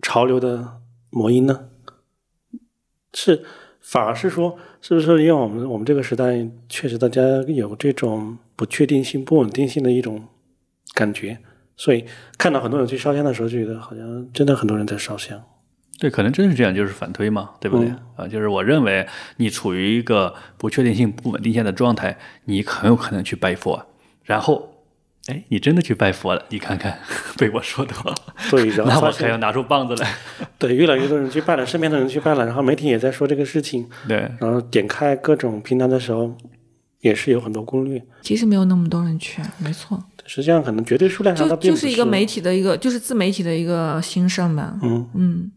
潮流的魔音呢？是反而是说，是不是因为我们我们这个时代确实大家有这种不确定性、不稳定性的一种感觉，所以看到很多人去烧香的时候，就觉得好像真的很多人在烧香。对，可能真是这样，就是反推嘛，对不对？嗯啊，就是我认为你处于一个不确定性、不稳定性的状态，你很有可能去拜佛，然后，哎，你真的去拜佛了，你看看 被我说的话，对，然 那后发现我可要拿出棒子来。对越来越多人去拜了，身边的人去拜了，然后媒体也在说这个事情，对，然后点开各种平台的时候，也是有很多攻略。其实没有那么多人去，没错，实际上，可能绝对数量上它就并不就是一个媒体的一个，就是自媒体的一个兴盛吧。嗯。嗯，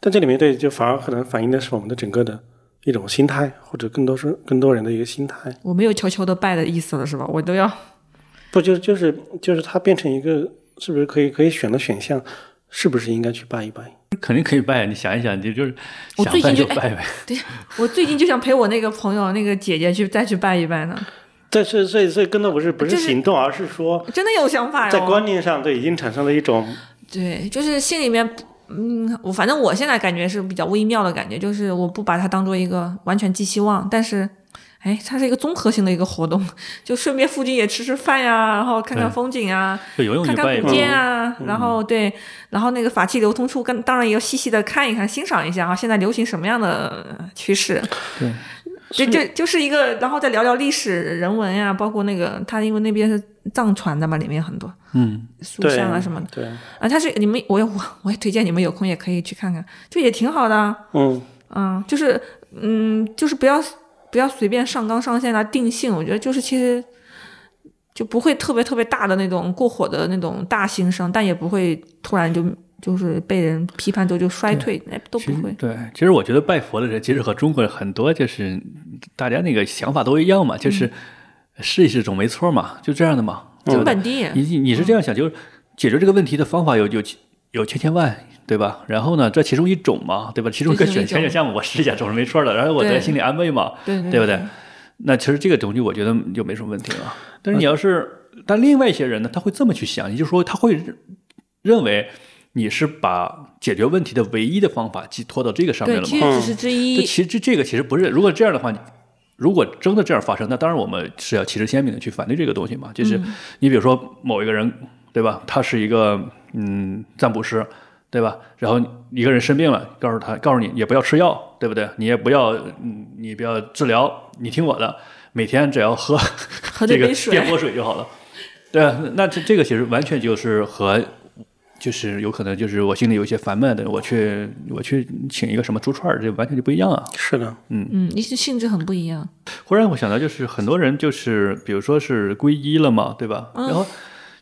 但这里面对，就反而可能反映的是我们的整个的一种心态，或者更多是更多人的一个心态。我没有悄悄的拜的意思了，是吧？我都要不就就是就是它变成一个，是不是可以可以选的选项？是不是应该去拜一拜？肯定可以拜，你想一想，你就是我想拜最近就就拜呗。我最近就想陪我那个朋友、那个姐姐去再去拜一拜呢，这是所以所以更多不是不是就是行动，而是说真的有想法哟。在观念上对已经产生了一种对，就是心里面，嗯，我反正我现在感觉是比较微妙的感觉，就是我不把它当做一个完全寄希望，但是，哎，它是一个综合性的一个活动，就顺便附近也吃吃饭呀，然后看看风景啊，看看古。建啊，然后对，然后那个法器流通处，跟当然也要细细的看一看，欣赏一下啊，现在流行什么样的呃趋势。对，就就就是一个，然后再聊聊历史人文呀，包括那个他因为那边是藏传的嘛，里面很多嗯，塑对像啊什么的。对，啊，他是你们，我也我我也推荐你们有空也可以去看看，就也挺好的啊。嗯，嗯，就是嗯，就是不要不要随便上纲上线啊，定性。我觉得就是其实就不会特别特别大的那种过火的那种大兴盛，但也不会突然就就是被人批判之后就衰退，那，都不会。对，其实我觉得拜佛的人其实和中国人很多就是大家那个想法都一样嘛，就是试一试总没错嘛，就这样的嘛，对不对？成本地，你你是这样想，就是解决这个问题的方法有有有千千万，对吧？然后呢，这其中一种嘛，对吧？其中一个选选选项我试一下总是没错的，然后我在心里安慰嘛，对不对？那其实这个东西我觉得就没什么问题了。但是你要是，但另外一些人呢，他会这么去想，也就是说他会认认为你是把解决问题的唯一的方法寄托到这个上面对，了吗？其实只是之这一。其实这这个其实不是，如果这样的话，如果真的这样发生，那当然我们是要旗帜鲜明的去反对这个东西嘛。就是你比如说某一个人，对吧？他是一个嗯占卜师，对吧？然后一个人生病了，告诉他，告诉你也不要吃药，对不对？你也不要，嗯，你不要治疗，你听我的，每天只要喝这个电波水就好了。对啊，那这这个其实完全就是和。就是有可能，就是我心里有一些烦闷的，我去我去请一个什么猪串儿，这完全就不一样啊。是的，嗯嗯，你是性质很不一样。忽然我想到，就是很多人就是，比如说是皈依了嘛，对吧？然后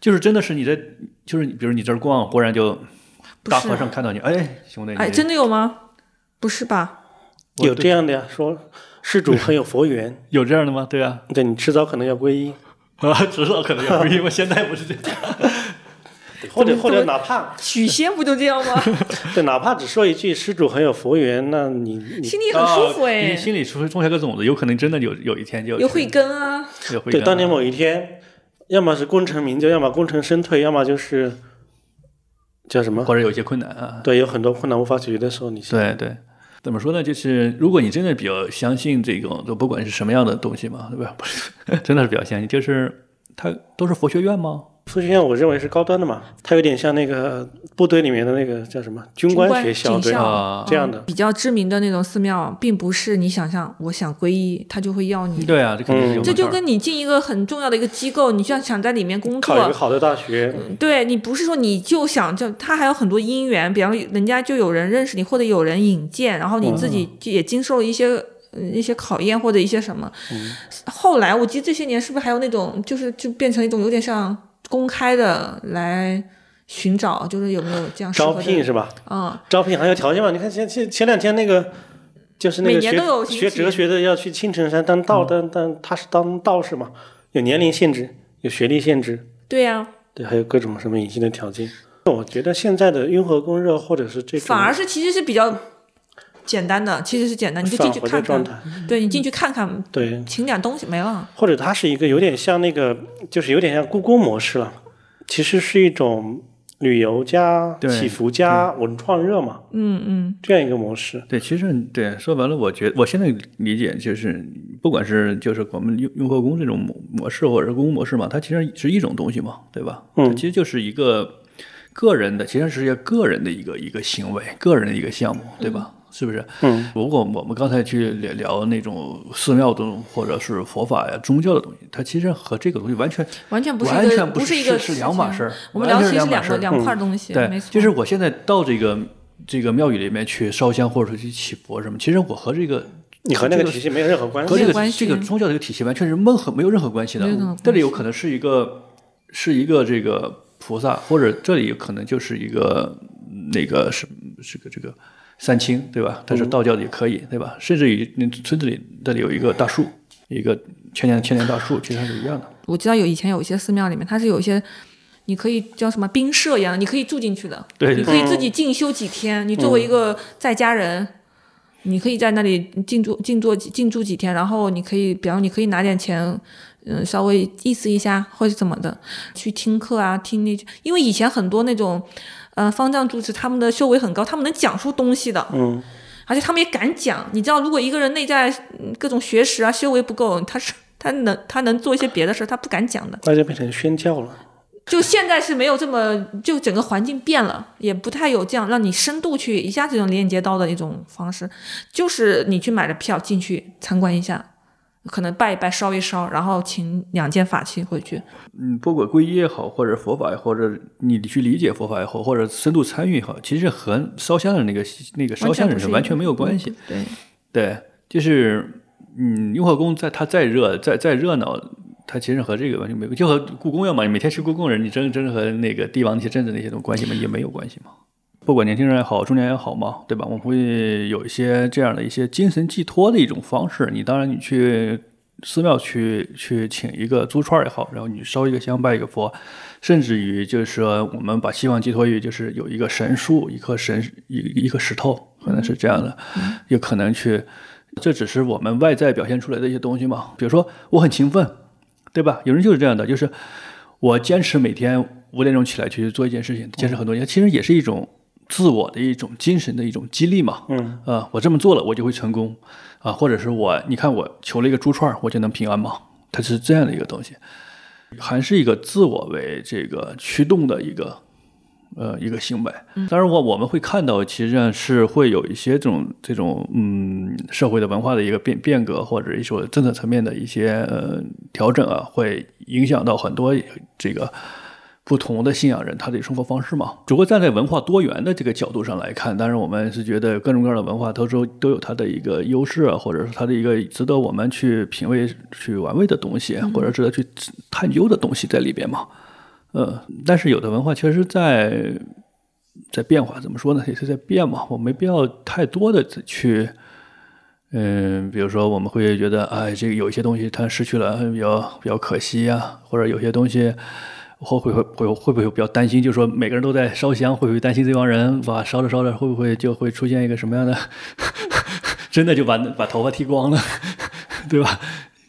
就是真的是你在，就是比如你这儿逛，忽然就大和尚看到你，哎，兄弟，哎，真的有吗？不是吧？有这样的呀，说施主很有佛缘，有这样的吗？对啊，对你迟早可能要皈依，啊，迟早可能要皈依，我现在不是这样。或者或者哪怕 许仙不就这样吗？对，哪怕只说一句施主很有佛缘，那你你心里很舒服啊哎你，心里种种下个种子，有可能真的有有一天就有慧根啊。对，有慧根当年某一天，要么是功成名就，要么功成身退，要么就是叫什么？或者有一些困难啊。对，有很多困难无法解决的时候，你想对对，怎么说呢？就是如果你真的比较相信这种，就不管是什么样的东西嘛，对吧？不是，真的是比较相信，就是它都是佛学院吗？佛学院我认为是高端的嘛，它有点像那个部队里面的那个叫什么军官学校，对军官警校啊这样的嗯比较知名的那种寺庙，并不是你想象，我想皈依，他就会要你。对啊，这肯定是这就跟你进一个很重要的一个机构，你就要想在里面工作，考一个好的大学，对你不是说你就想就他还有很多因缘，比方人家就有人认识你，或者有人引荐，然后你自己就也经受了一些。呃一些考验或者一些什么，后来我记得这些年是不是还有那种，就是就变成一种有点像公开的来寻找，就是有没有这样招聘是吧？嗯，招聘还有条件嘛？你看前前前两天那个。就是那个学学哲学的要去青城山当道，但但他是当道士嘛，有年龄限制，有学历限制，对呀、对，还有各种什么隐性的条件。我觉得现在的雍和宫热或者是这种反而是其实是比较简单的，其实是简单，你就进去看看，对你进去看看，对，请点东西没了。或者它是一个有点像那个，就是有点像故宫模式了，其实是一种旅游加对。祈福加文创热嘛，嗯嗯，这样一个模式。对，其实对说白了，我觉我现在理解就是，不管是就是我们雍雍和宫这种模模式，或者是故宫模式嘛，它其实是一种东西嘛，对吧？嗯。其实就是一个个人的，其实是一个个人的一个一个行为，个人的一个项目，对吧？是不是？嗯，如果我们刚才去聊聊那种寺庙中或者是佛法呀、宗教的东西，它其实和这个东西完全完全不是完一个全不是是一个是两码事儿我们完聊其实是两全是两码事儿个两块东西，对没，错。就是我现在到这个这个庙宇里面去烧香或者说去祈福什么，其实我和这个你和那个体系没有任何关系。和这个关系这个宗教这个体系完全是任何没有任何关系的这里有可能是一个是一个这个菩萨，或者这里有可能就是一个嗯那个是是个这个三清，对吧？但是道教的也可以，对吧？甚至于那村子里那里有一个大树，一个千年千年大树，其实它是一样的。我知道有以前有一些寺庙里面，它是有一些。你可以叫什么冰舍一样的，你可以住进去的。对你可以自己进修几天。你作为一个在家人，你可以在那里静坐、静坐、静住几天，然后你可以，比方你可以拿点钱，嗯，稍微意思一下或者怎么的，去听课啊，听那，因为以前很多那种，呃，方丈住持他们的修为很高，他们能讲出东西的。嗯，而且他们也敢讲。你知道，如果一个人内在嗯各种学识啊、修为不够，他是他能他能做一些别的事儿，他不敢讲的。那就变成宣教了。就现在是没有这么，就整个环境变了，也不太有这样让你深度去一下这种连接到的一种方式，就是你去买了票进去参观一下，可能拜一拜、烧一烧，然后请两件法器回去。嗯，不管皈依也好，或者佛法也好，或者你去理解佛法也好，或者深度参与也好，其实和烧香的那个那个烧香人是完全没有关系。对，对，就是嗯，雍和宫在它再热再再热闹，它其实和这个完全没有，就和故宫一样嘛。你每天去故宫人，你真真和那个帝王那些政治那些东西关系吗也没有关系嘛。不管年轻人也好，中年人也好嘛，对吧？我们会有一些这样的一些精神寄托的一种方式。你当然你去寺庙去去请一个珠串也好，然后你烧一个香拜一个佛，甚至于就是说我们把希望寄托于就是有一个神树，一颗神一一颗石头，可能是这样的，有可能去。这只是我们外在表现出来的一些东西嘛。比如说我很勤奋，对吧？有人就是这样的，就是我坚持每天五点钟起来去做一件事情，坚持很多年，其实也是一种自我的一种精神的一种激励嘛。嗯，啊，我这么做了，我就会成功啊，或者是我，你看我求了一个珠串，我就能平安吗。它是这样的一个东西，还是一个自我为这个驱动的一个呃一个行为。当然，我我们会看到，其实上是会有一些这种这种嗯社会的文化的一个变变革，或者一说政策层面的一些呃调整啊，会影响到很多这个。不同的信仰人他的生活方式嘛，只不过站在文化多元的这个角度上来看，当然我们是觉得各种各样的文化都都都有它的一个优势啊，或者是它的一个值得我们去品味、去玩味的东西，或者值得去探究的东西在里边嘛。嗯，但是有的文化确实在在变化，怎么说呢？也是在变嘛。我没必要太多的去，嗯，比如说我们会觉得，哎，这个有一些东西它失去了，比较比较可惜呀，或者有些东西会会会会会不会比较担心？就是说每个人都在烧香，会不会担心这帮人哇烧着烧着会不会就会出现一个什么样的，真的就把把头发剃光了，对吧？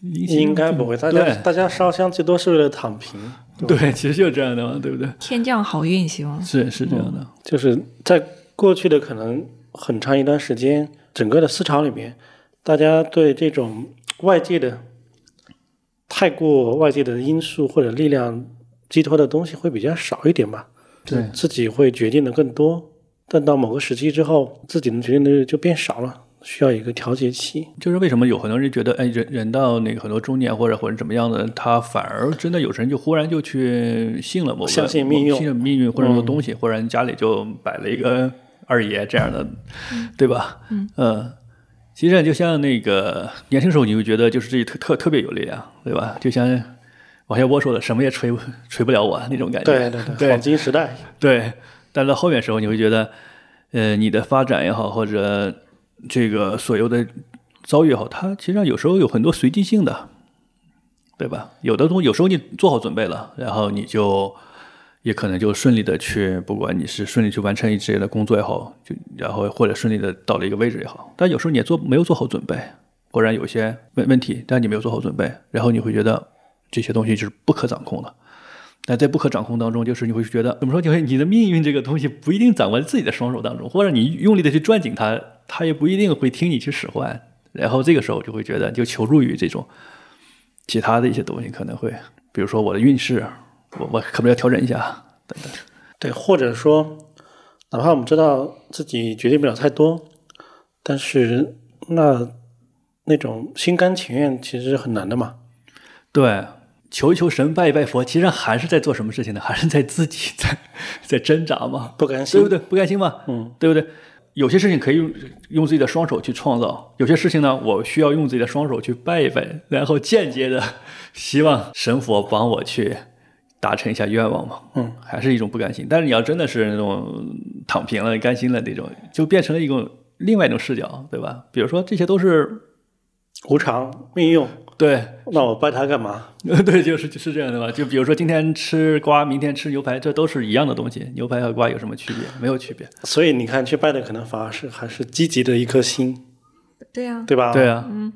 应该不会，大家大家烧香最多是为了躺平。对，其实就是这样的嘛，对不对？天降好运，希望是是这样的。就是在过去的可能很长一段时间，整个的思潮里面，大家对这种外界的太过外界的因素或者力量寄托的东西会比较少一点吧。对，自己会决定的更多，但到某个时期之后，自己能决定的就变少了。需要一个调节期，就是为什么有很多人觉得，哎，人人到那个很多中年或者或者怎么样的，他反而真的有人就忽然就去信了某个相信命运，信命运或者说东西，忽然家里就摆了一个二爷这样的，对吧？嗯，其实就像那个年轻时候，你会觉得就是自己特特特别有力量，对吧？就像王小波说的，什么也锤锤不了我那种感觉，对对对，黄金时代，对。但到后面时候，你会觉得，呃，你的发展也好，或者这个所有的遭遇也好，它其实上有时候有很多随机性的，对吧？有的东西有时候你做好准备了，然后你就也可能就顺利的去，不管你是顺利去完成一些的工作也好，就然后或者顺利的到了一个位置也好。但有时候你也做没有做好准备，或者有些问问题，但你没有做好准备，然后你会觉得这些东西就是不可掌控的。那在不可掌控当中，就是你会觉得怎么说？就是你的命运这个东西不一定掌握在自己的双手当中，或者你用力的去攥紧它。它也不一定会听你去使唤，然后这个时候就会觉得就求助于这种其他的一些东西，可能会，比如说我的运势，我我可不可以调整一下等等。对，或者说，哪怕我们知道自己决定不了太多，但是那那种心甘情愿其实是很难的嘛。对，求一求神，拜一拜佛，其实还是在做什么事情呢？还是在自己在在挣扎嘛？不甘心，对不对？不甘心嘛？嗯，对不对？有些事情可以用用自己的双手去创造，有些事情呢，我需要用自己的双手去拜一拜，然后间接的希望神佛帮我去达成一下愿望嘛。嗯，还是一种不甘心。但是你要真的是那种躺平了、甘心了那种，就变成了一种另外一种视角，对吧？比如说这些都是无常命运。对，那我拜他干嘛？对，就是就是这样的吧。就比如说今天吃瓜，明天吃牛排，这都是一样的东西。牛排和瓜有什么区别？没有区别。所以你看，去拜的可能反而是还是积极的一颗心。对呀，对吧？对呀，嗯，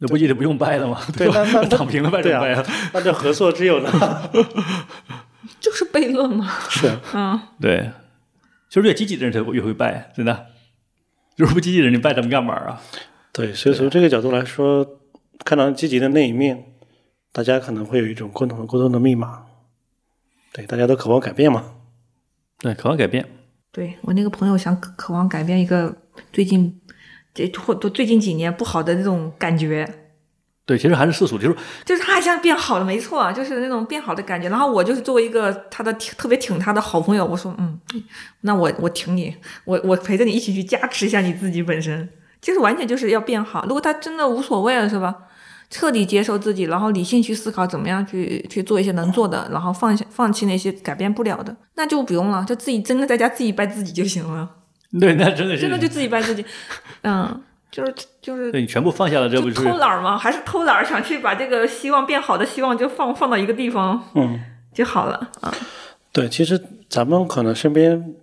那不也得不用拜了吗？对，那 那躺平了拜什么拜啊？那这何错之有呢？就是悖论嘛。是，嗯，对，就是越积极的人才越会拜，真的。如果不积极的人，你拜他们干嘛啊？对，所以从这个角度来说。看到积极的那一面，大家可能会有一种共同的沟通的密码。对，大家都渴望改变嘛？对，渴望改变。对我那个朋友想渴望改变一个最近这或都最近几年不好的那种感觉。对，其实还是世俗，就是就是他好像变好了，没错，就是那种变好的感觉。然后我就是作为一个他的特别挺他的好朋友，我说嗯，那我我挺你，我我陪着你一起去加持一下你自己本身，就是完全就是要变好。如果他真的无所谓了，是吧？彻底接受自己，然后理性去思考怎么样去去做一些能做的，然后放下放弃那些改变不了的，那就不用了，就自己真的在家自己拜自己就行了。对，那真的是真的就自己拜自己，嗯，就是就是对你全部放下了，这不是偷懒吗？还是偷懒想去把这个希望变好的希望就放放到一个地方，嗯，就好了啊。对，其实咱们可能身边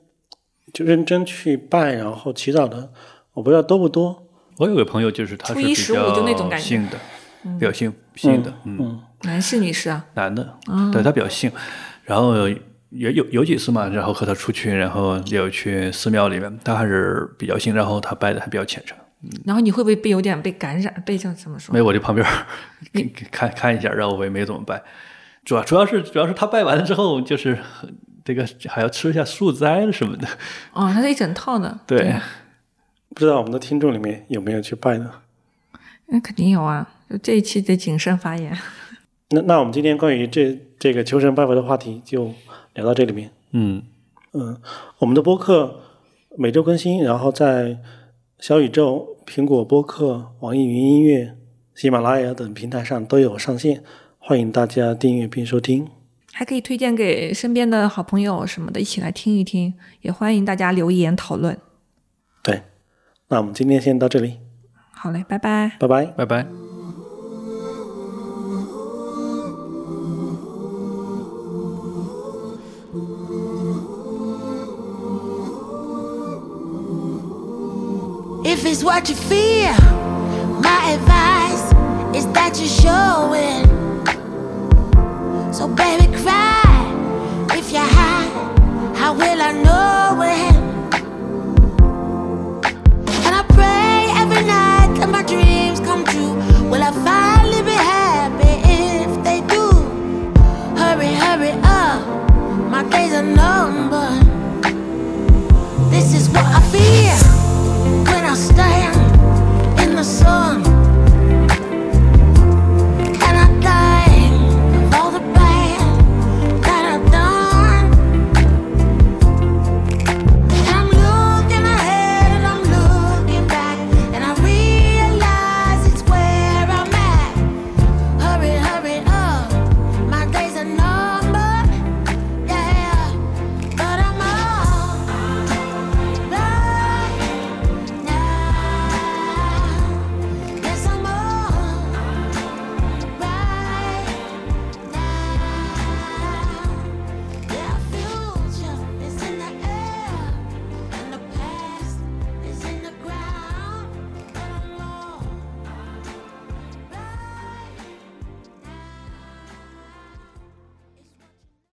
就认真去拜然后祈祷的，我不知道多不多。我有个朋友就是他是比较信的。比较信信的，嗯，男士女士啊，男的，对他比较信，然后也有有几次嘛，然后和他出去，然后有去寺庙里面，他还是比较信，然后他拜的还比较虔诚，嗯，然后你会不会被有点被感染，被叫怎么说？没有，我就旁边看看一下，然后我也没怎么拜，主要主要是主要是他拜完了之后，就是这个还要吃一下素斋什么的，哦，他是一整套的，对，不知道我们的听众里面有没有去拜的？那肯定有啊。这一期得谨慎发言。那那我们今天关于这这个求神拜佛的话题就聊到这里面。嗯嗯，我们的播客每周更新，然后在小宇宙、苹果播客、网易云音乐、喜马拉雅等平台上都有上线，欢迎大家订阅并收听。还可以推荐给身边的好朋友什么的，一起来听一听。也欢迎大家留言讨论。对，那我们今天先到这里，好嘞，拜拜。拜拜。拜拜。If it's what you fear, my advice is that you show it. So, baby, cry. If you hide, how will I know it? And I pray every night that my dreams come true. Will I finally be happy if they do? Hurry, hurry up. My days are numbered. This is what I fear.